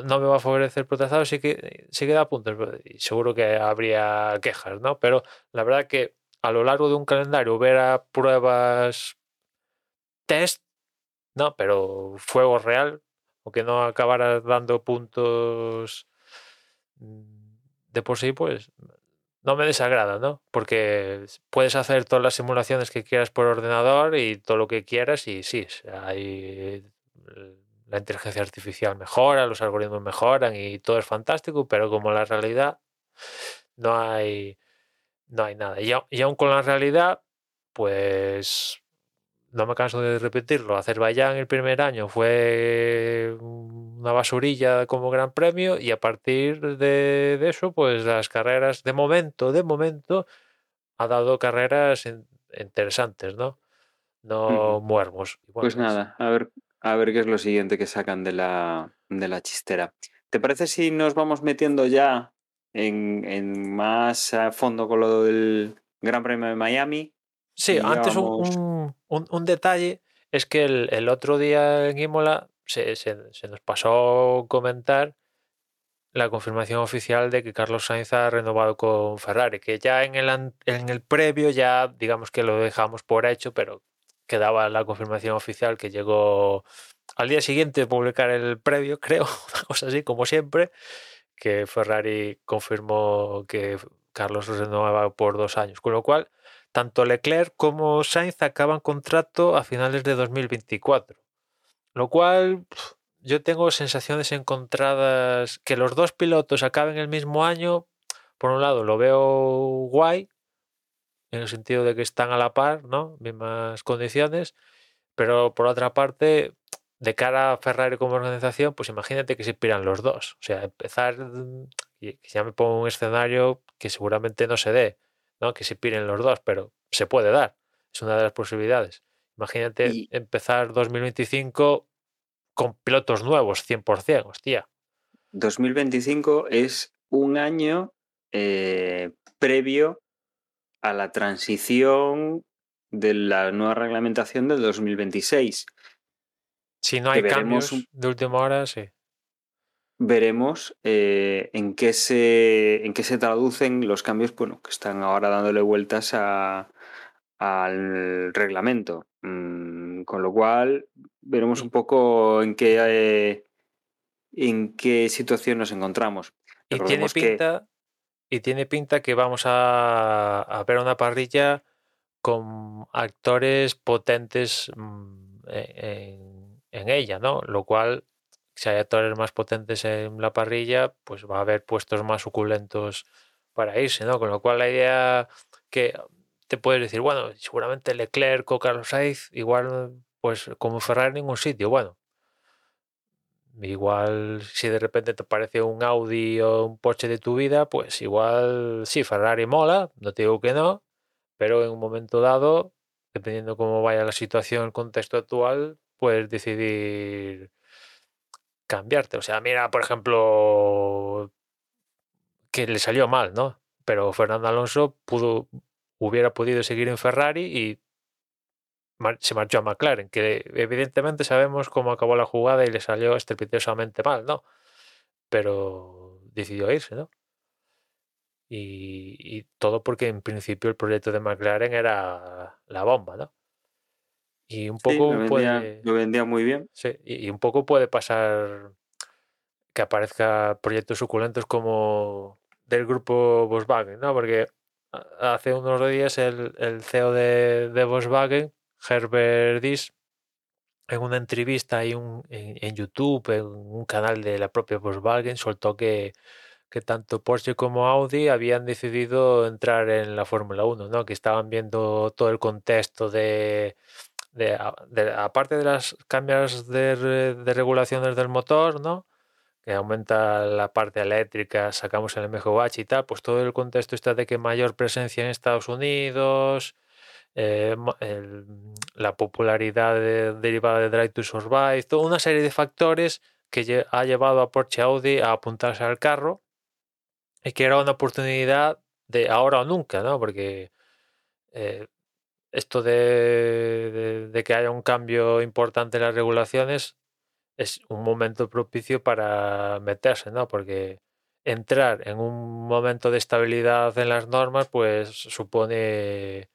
no me va a favorecer por trazado, sí que, sí que da puntos. Y seguro que habría quejas, ¿no? Pero la verdad que a lo largo de un calendario ver a pruebas test, no, pero fuego real, aunque no acabara dando puntos mm, de por sí, pues no me desagrada, ¿no? Porque puedes hacer todas las simulaciones que quieras por ordenador y todo lo que quieras y sí, o hay la inteligencia artificial mejora, los algoritmos mejoran y todo es fantástico, pero como la realidad no hay no hay nada. Y aún con la realidad, pues no me canso de repetirlo. Azerbaiyán el primer año fue una basurilla como gran premio y a partir de, de eso, pues las carreras, de momento, de momento, ha dado carreras in- interesantes, ¿no? No muermos. Bueno, Pues nada, a ver, a ver qué es lo siguiente que sacan de la, de la chistera. ¿Te parece si nos vamos metiendo ya en, en más a fondo con lo del Gran Premio de Miami? Sí, antes un, un- detalle es que el, otro día en Imola se, se- nos pasó comentar la confirmación oficial de que Carlos Sainz ha renovado con Ferrari, que ya en el, en el previo ya digamos que lo dejamos por hecho, pero quedaba la confirmación oficial que llegó al día siguiente de publicar el previo, creo, una cosa así como siempre, que Ferrari confirmó que Carlos renovaba por dos años, con lo cual tanto Leclerc como Sainz acaban contrato a finales de 2024. Lo cual yo tengo sensaciones encontradas que los dos pilotos acaben el mismo año. Por un lado lo veo guay, en el sentido de que están a la par, ¿no? Mismas condiciones. Pero por otra parte, de cara a Ferrari como organización, pues imagínate que se piran los dos. O sea, empezar, mm, ya me pongo un escenario que seguramente no se dé, ¿no? Que se piren los dos, pero se puede dar. Es una de las posibilidades. Imagínate Y- empezar 2025 con pilotos nuevos, 100%, hostia. 2025 es un año eh, previo a la transición de la nueva reglamentación del 2026. Si no hay cambios un- de última hora, sí. Veremos eh, en, qué se, en qué se traducen los cambios bueno, que están ahora dándole vueltas a- al reglamento. Mm, con lo cual, veremos un poco en qué, eh, en qué situación nos encontramos. Y tiene Recordemos que- pinta, y tiene pinta que vamos a, a ver una parrilla con actores potentes mm, e- en, en ella, ¿no? Lo cual si hay actores más potentes en la parrilla, pues va a haber puestos más suculentos para irse, ¿no? Con lo cual la idea que te puedes decir, bueno, seguramente Leclerc o Carlos Sainz, igual, pues como Ferrari en ningún sitio, bueno. Igual si de repente te parece un Audi o un Porsche de tu vida, pues igual sí, Ferrari mola, no te digo que no, pero en un momento dado, dependiendo cómo vaya la situación, el contexto actual, puedes decidir cambiarte. O sea, mira, por ejemplo, que le salió mal, ¿no? Pero Fernando Alonso pudo, hubiera podido seguir en Ferrari y se marchó a McLaren, que evidentemente sabemos cómo acabó la jugada y le salió estrepitosamente mal, ¿no? Pero decidió irse, ¿no? Y, todo porque en principio el proyecto de McLaren era la bomba, ¿no? Y un poco lo, vendía, lo vendía muy bien. Sí, y, un poco puede pasar que aparezca proyectos suculentos como del grupo Volkswagen, ¿no? Porque hace unos días el, el CEO de, de, Volkswagen, Herbert Diss, en una entrevista en, en, YouTube, en un canal de la propia Volkswagen, soltó que, que tanto Porsche como Audi habían decidido entrar en la Fórmula 1, ¿no? que estaban viendo todo el contexto de, de, aparte de las cambios de, regulaciones del motor, ¿no? que aumenta la parte eléctrica, sacamos el MGUH y tal, pues todo el contexto está de que mayor presencia en Estados Unidos, eh, la popularidad de, derivada de Drive to Survive, toda una serie de factores que ha llevado a Porsche Audi a apuntarse al carro y que era una oportunidad de ahora o nunca, ¿no? Porque eh, esto de, que haya un cambio importante en las regulaciones es un momento propicio para meterse, ¿no? Porque entrar en un momento de estabilidad en las normas, pues supone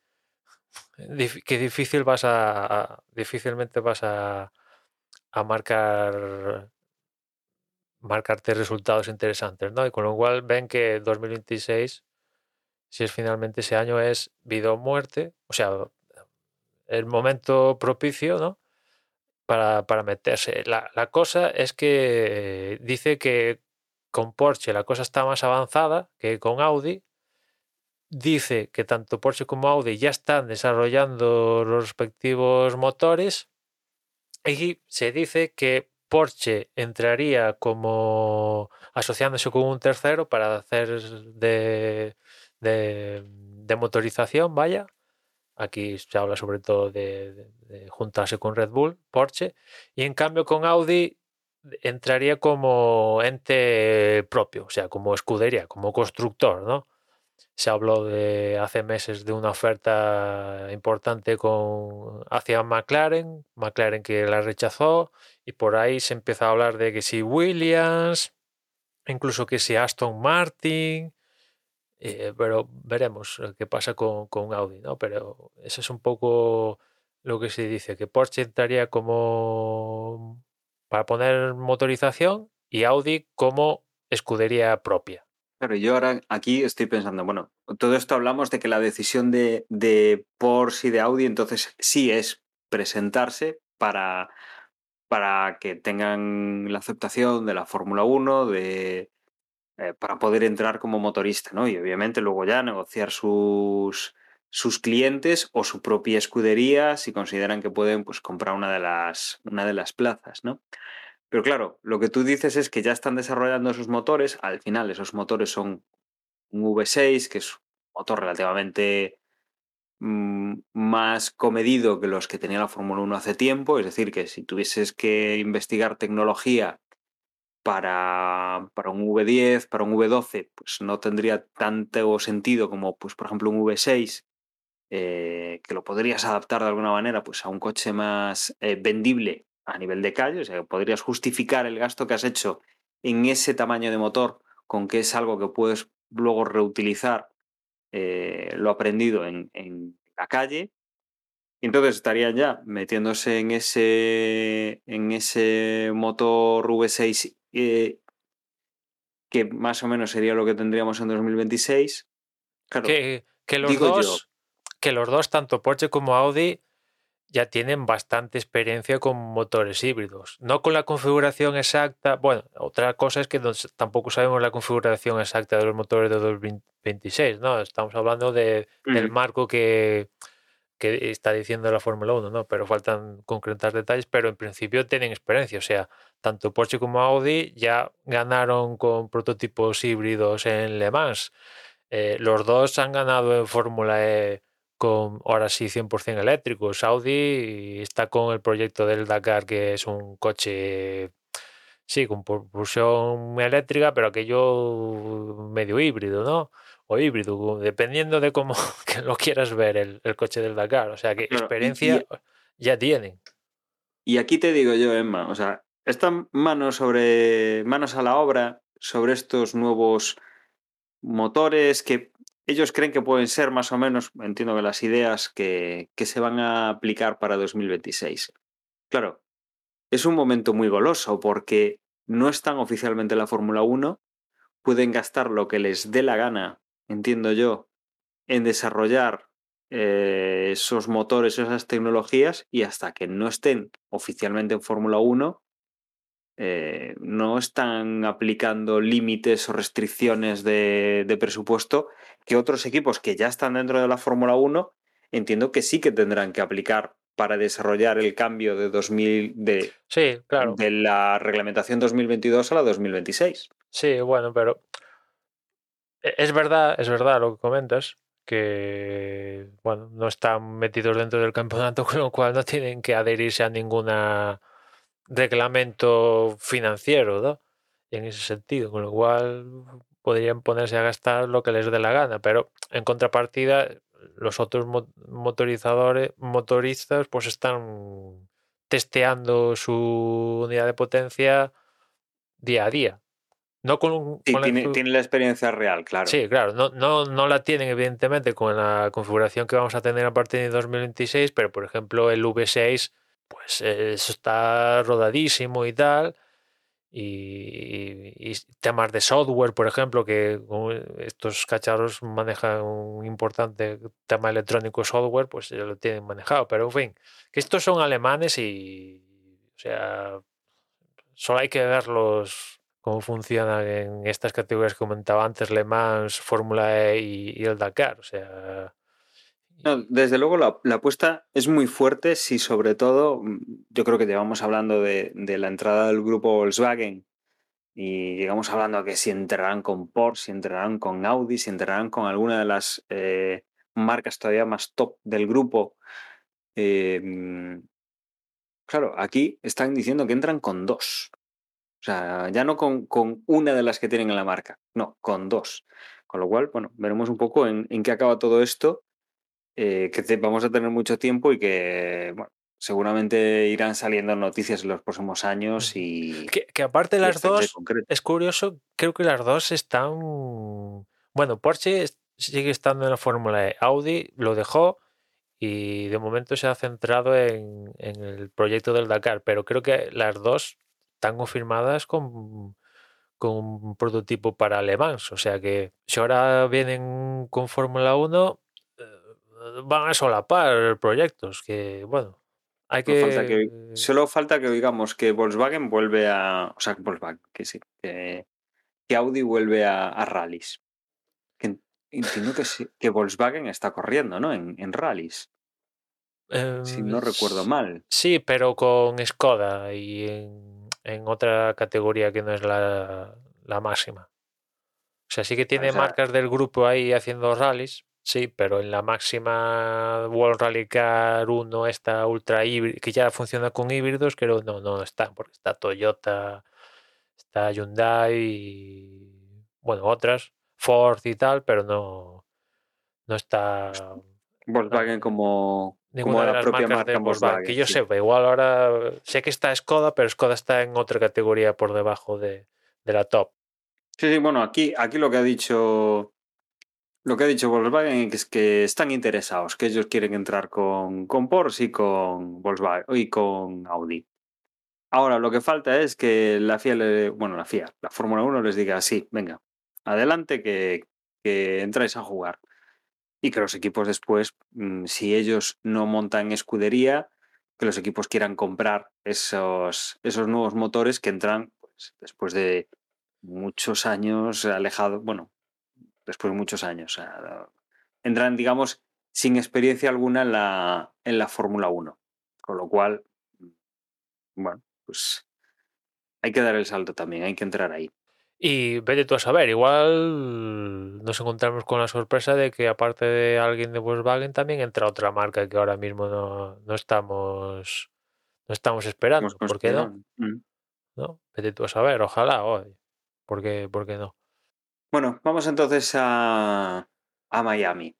que difícil vas a, difícilmente vas a, a marcar marcarte resultados interesantes, ¿no? Y con lo cual ven que 2026, si es finalmente ese año, es vida o muerte, o sea, el momento propicio, ¿no? para, para meterse. La, la, cosa es que dice que con Porsche la cosa está más avanzada que con Audi. Dice que tanto Porsche como Audi ya están desarrollando los respectivos motores. Y se dice que Porsche entraría como asociándose con un tercero para hacer de, de, motorización, vaya. Aquí se habla sobre todo de, juntarse con Red Bull, Porsche, y en cambio con Audi entraría como ente propio, o sea, como escudería, como constructor, ¿no? Se habló de hace meses de una oferta importante con hacia McLaren, McLaren que la rechazó, y por ahí se empieza a hablar de que si Williams, incluso que si Aston Martin, eh, pero veremos eh, qué pasa con, con, Audi, ¿no? Pero eso es un poco lo que se dice, que Porsche entraría como para poner motorización y Audi como escudería propia. Claro, yo ahora aquí estoy pensando, bueno, todo esto hablamos de que la decisión de, de Porsche y de Audi entonces sí es presentarse para, para que tengan la aceptación de la Fórmula 1, de, eh, para poder entrar como motorista, ¿no? Y obviamente luego ya negociar sus, sus clientes o su propia escudería si consideran que pueden pues, comprar una de, las, una de las plazas, ¿no? Pero claro, lo que tú dices es que ya están desarrollando esos motores, al final esos motores son un V6, que es un motor relativamente mmm, más comedido que los que tenía la Fórmula 1 hace tiempo, es decir, que si tuvieses que investigar tecnología para, para, un V10, para un V12, pues no tendría tanto sentido como, pues, por ejemplo, un V6, eh, que lo podrías adaptar de alguna manera pues, a un coche más eh, vendible a nivel de calle, o sea, podrías justificar el gasto que has hecho en ese tamaño de motor con que es algo que puedes luego reutilizar eh, lo aprendido en, en, la calle. Entonces estarían ya metiéndose en ese, en ese motor V6 eh, que más o menos sería lo que tendríamos en 2026. Claro, que, que, los dos, yo, que los dos, tanto Porsche como Audi, ya tienen bastante experiencia con motores híbridos. No con la configuración exacta. Bueno, otra cosa es que tampoco sabemos la configuración exacta de los motores de 2026, ¿no? Estamos hablando de, del marco que, que está diciendo la Fórmula 1, ¿no? Pero faltan concretar detalles, pero en principio tienen experiencia. O sea, tanto Porsche como Audi ya ganaron con prototipos híbridos en Le Mans. Eh, los dos han ganado en Fórmula E con ahora sí 100% eléctricos. Audi está con el proyecto del Dakar, que es un coche, sí, con propulsión eléctrica, pero aquello medio híbrido, ¿no? O híbrido, dependiendo de cómo lo quieras ver el, coche del Dakar. O sea que experiencia ya tienen. Y aquí te digo yo, Emma, o sea, están manos sobre manos a la obra sobre estos nuevos motores que ellos creen que pueden ser más o menos, entiendo que las ideas que, que se van a aplicar para 2026. Claro, es un momento muy goloso porque no están oficialmente en la Fórmula 1, pueden gastar lo que les dé la gana, entiendo yo, en desarrollar eh, esos motores, esas tecnologías, y hasta que no estén oficialmente en Fórmula 1, eh, no están aplicando límites o restricciones de, presupuesto que otros equipos que ya están dentro de la Fórmula 1 entiendo que sí que tendrán que aplicar para desarrollar el cambio de 2000 de, sí, claro. de la reglamentación 2022 a la 2026. Sí, bueno, pero e, es verdad, es verdad lo que comentas que bueno, no están metidos dentro del campeonato, con lo cual no tienen que adherirse a ninguna reglamento financiero, ¿no? En ese sentido, con lo cual podrían ponerse a gastar lo que les dé la gana, pero en contrapartida los otros motorizadores, motoristas, pues están testeando su unidad de potencia día a día. No con, tiene, la... experiencia real, claro. Sí, claro. No, no, no la tienen, evidentemente, con la configuración que vamos a tener a partir de 2026, pero por ejemplo, el V6 pues eso está rodadísimo y tal. Y, temas de software, por ejemplo, que estos cacharros manejan un importante tema electrónico software, pues ya lo tienen manejado. Pero en fin, que estos son alemanes y, o sea, solo hay que verlos cómo funcionan en estas categorías que comentaba antes, Le Mans, Fórmula E y el Dakar. O sea, desde luego la, apuesta es muy fuerte si sobre todo, mm, yo creo que llevamos hablando de, la entrada del grupo Volkswagen y llegamos hablando a que si entrarán con Porsche, si entrarán con Audi, si entrarán con alguna de las eh, marcas todavía más top del grupo. Eh, mm, claro, aquí están diciendo que entran con dos. O sea, ya no con, una de las que tienen en la marca, no, con dos. Con lo cual, bueno, veremos un poco en qué acaba todo esto eh, que vamos a tener mucho tiempo y que bueno, seguramente irán saliendo noticias en los próximos años y... Que, aparte las dos, es curioso, creo que las dos están... Bueno, Porsche sigue estando en la Fórmula E, Audi lo dejó y de momento se ha centrado en, en, el proyecto del Dakar, pero creo que las dos están confirmadas con, con un prototipo para Le Mans, o sea que si ahora vienen con Fórmula 1 van a solapar proyectos que, bueno, hay que... Solo falta que digamos que Volkswagen vuelve a... O sea, que Volkswagen, que sí, que, Audi vuelve a, a rallies. Que, entiendo que, que Volkswagen está corriendo, ¿no? En, en rallies. si no recuerdo em, mal. Sí, pero con Skoda y en, otra categoría que no es la, la máxima. O sea, sí que tiene marcas del grupo ahí haciendo rallies, Sí, pero en la máxima World Rally Car 1, esta ultra híbrida, que ya funciona con híbridos, creo no, no está, porque está Toyota, está Hyundai y bueno, otras, Ford y tal, pero no, no está Volkswagen como, como la propia marca Volkswagen. Que yo sepa, igual ahora sé que está Skoda, pero Skoda está en otra categoría por debajo de, de la top. Sí, sí, bueno, aquí, aquí lo que ha dicho lo que ha dicho Volkswagen es que están interesados, que ellos quieren entrar con, con Porsche y con Volkswagen y con Audi. Ahora, lo que falta es que la FIA, bueno, la FIA, la Fórmula 1 les diga, sí, venga, adelante que, que entráis a jugar. Y que los equipos después, mm, si ellos no montan escudería, que los equipos quieran comprar esos, esos nuevos motores que entran pues, después de muchos años alejados, bueno, después de muchos años. entran, digamos, sin experiencia alguna en la, en la Fórmula 1. Con lo cual, bueno, pues hay que dar el salto también, hay que entrar ahí. Y vete tú a saber, igual nos encontramos con la sorpresa de que aparte de alguien de Volkswagen también entra otra marca que ahora mismo no, no estamos no estamos esperando. ¿Por qué no? Mm. no? Vete tú a saber, ojalá hoy. ¿Por qué, ¿Por qué no? Bueno, vamos entonces a, a Miami.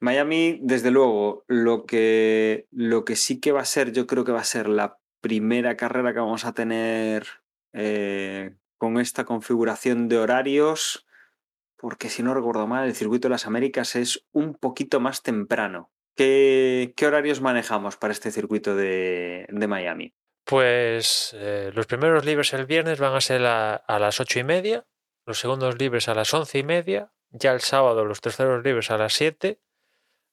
Miami, desde luego, lo que, lo que sí que va a ser, yo creo que va a ser la primera carrera que vamos a tener eh, con esta configuración de horarios, porque si no recuerdo mal, el circuito de las Américas es un poquito más temprano. ¿Qué, horarios manejamos para este circuito de, Miami? Pues eh, los primeros libres el viernes van a ser a, a las ocho y media, los segundos libres a las once y media, ya el sábado los terceros libres a las 7,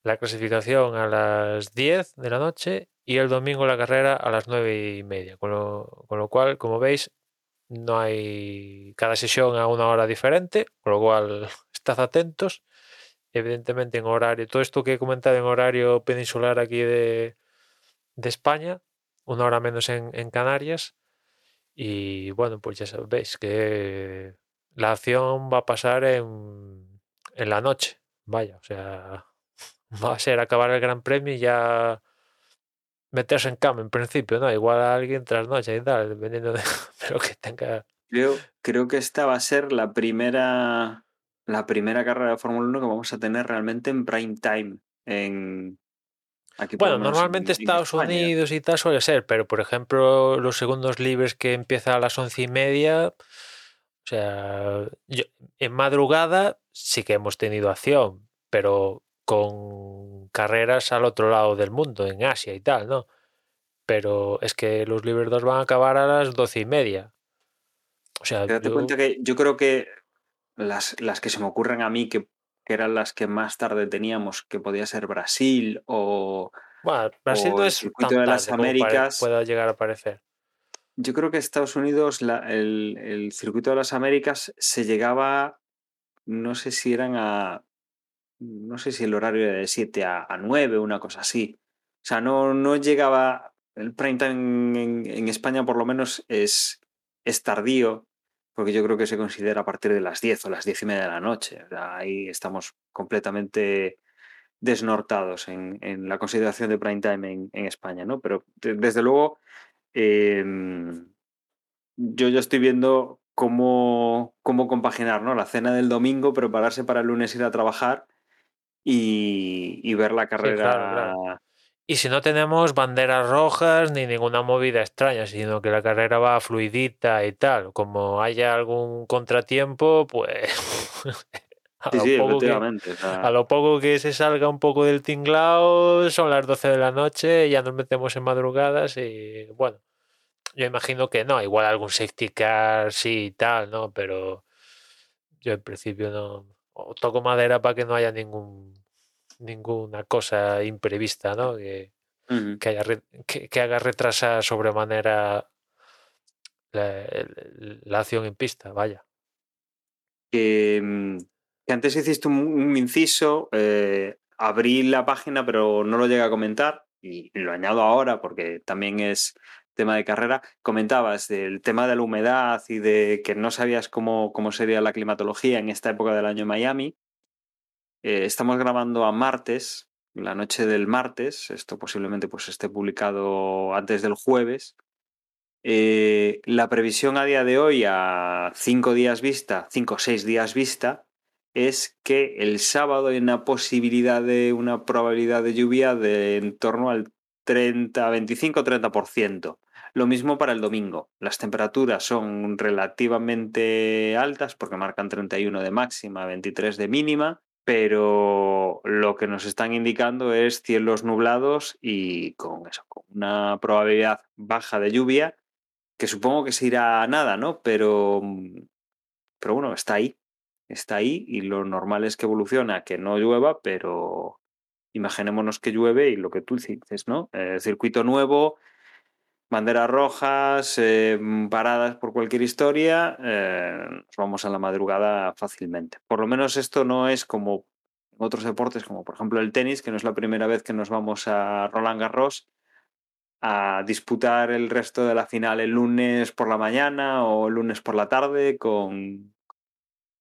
la clasificación a las 10 de la noche y el domingo la carrera a las nueve y media. Con lo, con lo cual, como veis, no hay cada sesión a una hora diferente, con lo cual estad atentos. Evidentemente en horario, todo esto que he comentado en horario peninsular aquí de, de España, una hora menos en, en, Canarias. Y bueno, pues ya sabéis que la acción va a pasar en, en la noche. Vaya, o sea, va a ser acabar el Gran Premio y ya meterse en cama en principio, ¿no? Igual a alguien trasnocha y tal, dependiendo de, lo que tenga. Creo, creo que esta va a ser la primera la primera carrera de Fórmula 1 que vamos a tener realmente en prime time en Aquí bueno, normalmente Estados Unidos y tal suele ser, pero por ejemplo los segundos libres que empieza a las once y media, o sea, en madrugada sí que hemos tenido acción, pero con carreras al otro lado del mundo, en Asia y tal, ¿no? Pero es que los Libres 2 van a acabar a las doce y media. O sea, Te yo... cuenta que yo creo que las, las que se me ocurren a mí, que, eran las que más tarde teníamos, que podía ser Brasil o. Bueno, Brasil no es circuito de las Américas. Pueda llegar a aparecer. Yo creo que Estados Unidos, el, el circuito de las Américas se llegaba, no sé si eran a no sé si el horario era de 7 a, 9, una cosa así. O sea, no, no llegaba, el prime time en, España por lo menos es, es tardío, porque yo creo que se considera a partir de las 10 o las 10 y media de la noche. ahí estamos completamente desnortados en, la consideración de prime time en, España, ¿no? Pero desde luego, em, yo ya estoy viendo cómo, cómo compaginar, ¿no? La cena del domingo, prepararse para el lunes ir a trabajar y, ver la carrera. Y si no tenemos banderas rojas ni ninguna movida extraña, sino que la carrera va fluidita y tal, como haya algún contratiempo, pues a, lo que, a, lo poco que, se salga un poco del tinglao, son las 12 de la noche, ya nos metemos en madrugadas y bueno, yo imagino que no, igual algún safety car sí y tal, ¿no? Pero yo en principio no, toco madera para que no haya ningún ninguna cosa imprevista, ¿no? Que, que, haya, que, haga retrasar sobremanera la, la, acción en pista, vaya. Que, mm, antes hiciste un, inciso, eh, abrí la página pero no lo llegué a comentar y lo añado ahora porque también es tema de carrera, comentabas del tema de la humedad y de que no sabías cómo, cómo sería la climatología en esta época del año en Miami. Eh, estamos grabando a martes, la noche del martes, esto posiblemente pues esté publicado antes del jueves. Eh, la previsión a día de hoy, a cinco días vista, cinco o seis días vista, es que el sábado hay una posibilidad de una probabilidad de lluvia de en torno al 30, 25 30%. Lo mismo para el domingo. Las temperaturas son relativamente altas porque marcan 31 de máxima, 23 de mínima, pero lo que nos están indicando es cielos nublados y con eso, con una probabilidad baja de lluvia, que supongo que se irá a nada, ¿no? Pero, pero bueno, está ahí, está ahí y lo normal es que evoluciona, que no llueva, pero imaginémonos que llueve y lo que tú dices, ¿no? Eh, circuito nuevo, banderas rojas, eh, paradas por cualquier historia, eh, nos vamos a la madrugada fácilmente. Por lo menos esto no es como otros deportes, como por ejemplo el tenis, que no es la primera vez que nos vamos a Roland Garros a disputar el resto de la final el lunes por la mañana o el lunes por la tarde con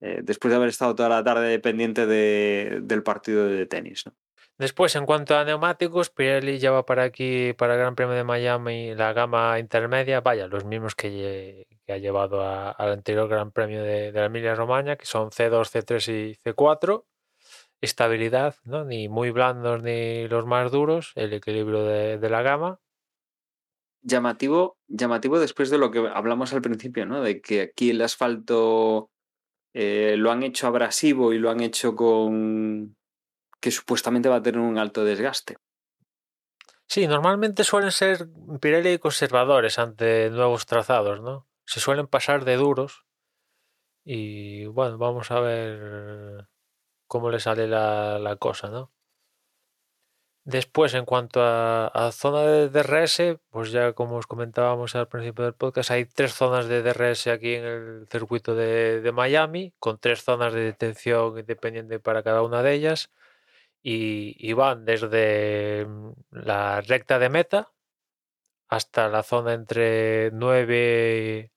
eh, después de haber estado toda la tarde pendiente de, del partido de tenis. ¿no? Después, en cuanto a neumáticos, Pirelli lleva para aquí, para el Gran Premio de Miami, la gama intermedia, vaya, los mismos que, ha llevado a- al anterior Gran Premio de, de la Emilia Romagna, que son C2, C3 y C4. Estabilidad, ¿no? Ni muy blandos ni los más duros, el equilibrio de, de la gama. Llamativo, llamativo después de lo que hablamos al principio, ¿no? De que aquí el asfalto eh, lo han hecho abrasivo y lo han hecho con que supuestamente va a tener un alto desgaste. Sí, normalmente suelen ser Pirelli conservadores ante nuevos trazados, ¿no? Se suelen pasar de duros. Y bueno, vamos a ver cómo le sale la, la cosa, ¿no? Después, en cuanto a, a zona de DRS, pues ya como os comentábamos al principio del podcast, hay tres zonas de DRS aquí en el circuito de, Miami, con tres zonas de detención independiente para cada una de ellas. Y, van desde mm, la recta de meta hasta la zona entre 9,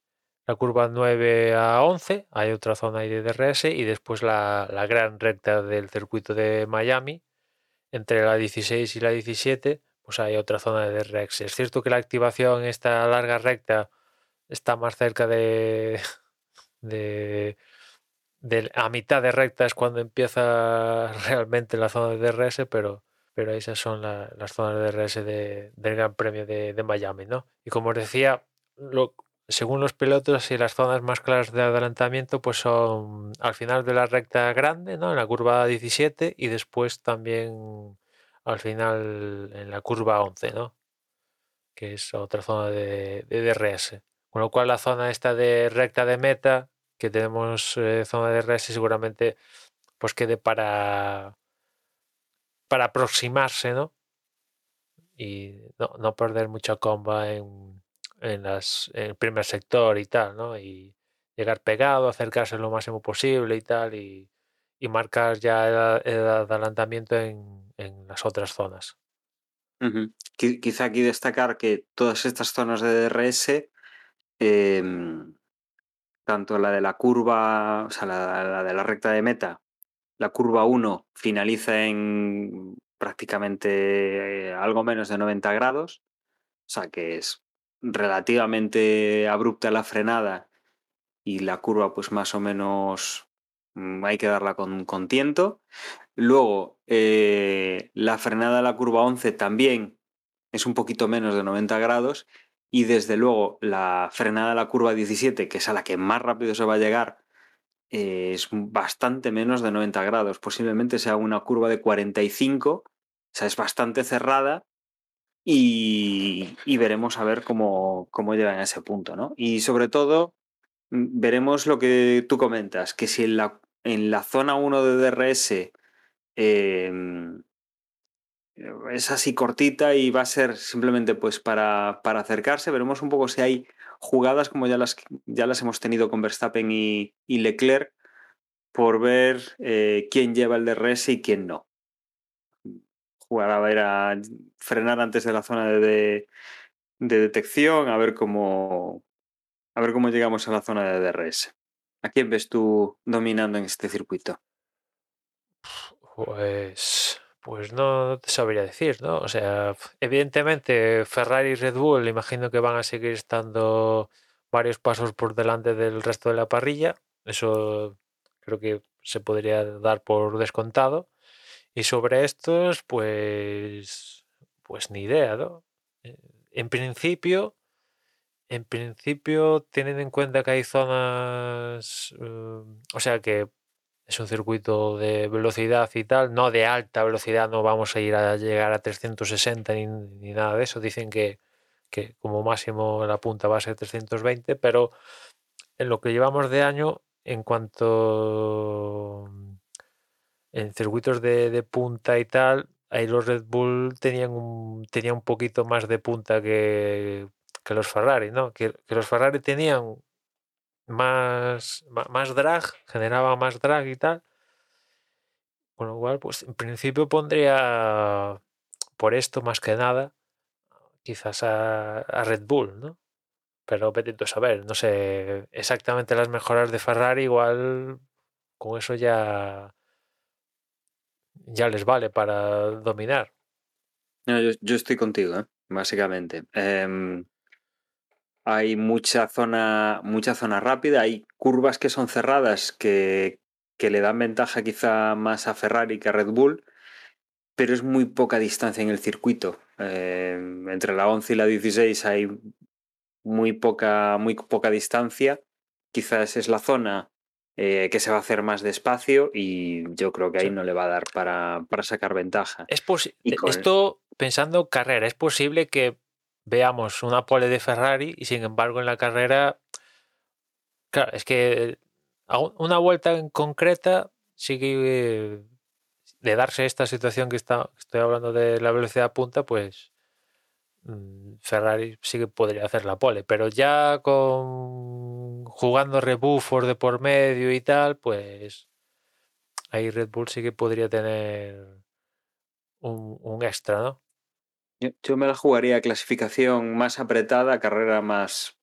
la curva 9 a 11, hay otra zona de DRS, y después la gran recta del circuito de Miami, entre la 16 y la 17, pues hay otra zona de DRS. Es cierto que la activación esta larga recta está más cerca de, de, a mitad de recta es cuando empieza realmente la zona de DRS, pero, pero esas son la- las zonas de DRS de- del Gran Premio de, de Miami, ¿no? Y como os decía, lo- según los pilotos y las zonas más claras de adelantamiento, pues son al final de la recta grande, ¿no? En la curva 17 y después también al final en la curva 11, ¿no? Que es otra zona de, DRS. Con lo cual la zona esta de recta de meta, que tenemos eh, zona de DRS, seguramente pues quede para para aproximarse, ¿no? Y no, no perder mucha comba en, en, las, en el primer sector y tal, ¿no? Y llegar pegado, acercarse lo máximo posible y tal, y, y marcar ya el, el adelantamiento en, en las otras zonas. Quizá aquí destacar que todas estas zonas de DRS, em, tanto la de la curva, o sea, la, la de la recta de meta, la curva 1 finaliza en prácticamente eh, algo menos de 90 grados, o sea que es relativamente abrupta la frenada y la curva pues más o menos mm, hay que darla con, con tiento. Luego, eh, la frenada de la curva 11 también es un poquito menos de 90 grados y desde luego la frenada de la curva 17, que es a la que más rápido se va a llegar, eh, es bastante menos de 90 grados. Posiblemente sea una curva de 45, o sea, es bastante cerrada y, veremos a ver cómo, cómo llegan a ese punto, ¿no? Y sobre todo, mm, veremos lo que tú comentas, que si en la, en la zona 1 de DRS eh, es así cortita y va a ser simplemente pues para, para acercarse, veremos un poco si hay jugadas como ya las, ya las hemos tenido con Verstappen y, y Leclerc por ver eh, quién lleva el DRS y quién no. Jugar a ver a frenar antes de la zona de, de, de detección, a ver cómo a ver cómo llegamos a la zona de DRS. ¿A quién ves tú dominando en este circuito? Pues, pues no, no te sabría decir, ¿no? O sea, evidentemente Ferrari y Red Bull imagino que van a seguir estando varios pasos por delante del resto de la parrilla. Eso creo que se podría dar por descontado. Y sobre estos, pues, pues ni idea, ¿no? Eh, En principio, en principio, teniendo en cuenta que hay zonas, eh, o sea que es un circuito de velocidad y tal, no de alta velocidad, no vamos a ir a llegar a 360 ni, ni nada de eso. Dicen que, que como máximo la punta va a ser 320, pero en lo que llevamos de año, en cuanto en circuitos de, de punta y tal, ahí los Red Bull tenían un, un poquito más de punta que, que los Ferrari, ¿no? Que, los Ferrari tenían más, más drag, generaba más drag y tal. Con lo cual, pues en principio pondría por esto más que nada, quizás a, a Red Bull, ¿no? Pero saber, no sé exactamente las mejoras de Ferrari, igual con eso ya, ya les vale para dominar. No, yo, yo estoy contigo, ¿eh? básicamente. Em, hay mucha zona, mucha zona rápida, hay curvas que son cerradas que, que le dan ventaja quizá más a Ferrari que a Red Bull, pero es muy poca distancia en el circuito. Em, entre la 11 y la 16 hay muy poca, muy poca distancia. Quizás es la zona eh, que se va a hacer más despacio y yo creo que ahí Sí. no le va a dar para, para sacar ventaja. Es Y con- Esto pensando carrera, es posible que veamos una pole de Ferrari y sin embargo en la carrera, claro, es que una vuelta en concreta sigue de darse esta situación que está, estoy hablando de la velocidad punta, pues Ferrari sí que podría hacer la pole, pero ya con jugando rebuffos de por medio y tal, pues ahí Red Bull sí que podría tener un, extra, ¿no? Yo, yo me la jugaría clasificación más apretada, carrera más,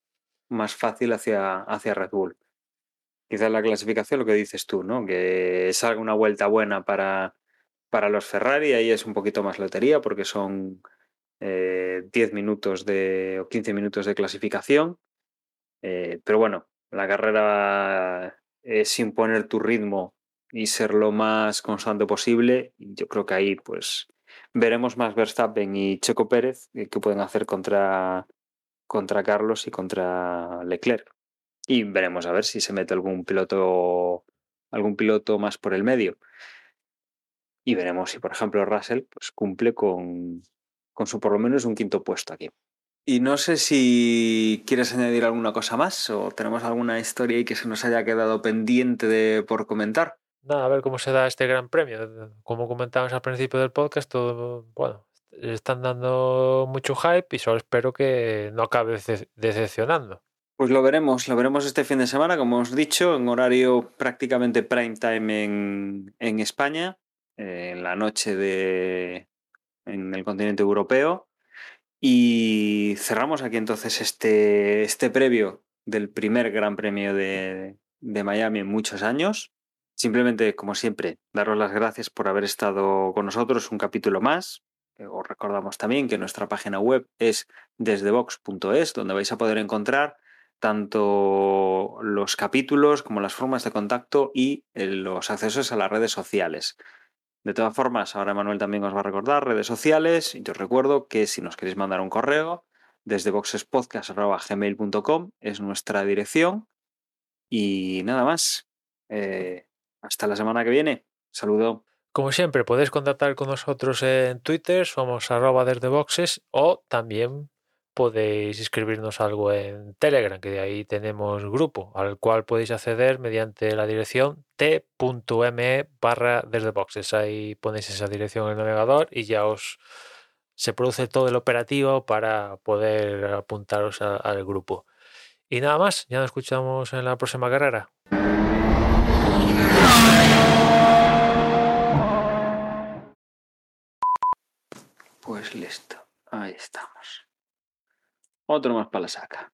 más fácil hacia, hacia Red Bull. Quizás la clasificación, lo que dices tú, ¿no? Que salga una vuelta buena para, para los Ferrari, ahí es un poquito más lotería porque son eh, 10 minutos de, o 15 minutos de clasificación. Eh, pero bueno, la carrera es imponer tu ritmo y ser lo más constante posible. Yo creo que ahí, pues, veremos más Verstappen y Checo Pérez eh, que pueden hacer contra, contra Carlos y contra Leclerc. Y veremos a ver si se mete algún piloto, algún piloto más por el medio. Y veremos si, por ejemplo, Russell pues, cumple con, con su por lo menos un quinto puesto aquí. Y no sé si quieres añadir alguna cosa más o tenemos alguna historia ahí que se nos haya quedado pendiente de por comentar. Nada, a ver cómo se da este gran premio. Como comentábamos al principio del podcast, todo, bueno, le están dando mucho hype y solo espero que no acabe dece- decepcionando. Pues lo veremos, lo veremos este fin de semana, como os he dicho, en horario prácticamente prime time en, en España, en la noche de en el continente europeo. Y cerramos aquí entonces este, este previo del primer Gran Premio de, de Miami en muchos años. Simplemente, como siempre, daros las gracias por haber estado con nosotros un capítulo más. Eh, Os recordamos también que nuestra página web es desdevox.es, donde vais a poder encontrar tanto los capítulos como las formas de contacto y eh, los accesos a las redes sociales. De todas formas, ahora Manuel también os va a recordar redes sociales. Y os recuerdo que si nos queréis mandar un correo, desde boxespodcast.gmail.com es nuestra dirección. Y nada más. Eh, hasta la semana que viene. Saludo. Como siempre, podéis contactar con nosotros en Twitter, somos arroba desde boxes, o también podéis escribirnos algo en Telegram, que de ahí tenemos grupo, al cual podéis acceder mediante la dirección t.me barra desde boxes. Ahí ponéis esa dirección en el navegador y ya os se produce todo el operativo para poder apuntaros al grupo. Y nada más, ya nos escuchamos en la próxima carrera. Pues listo. Ahí estamos. Otro más para la saca.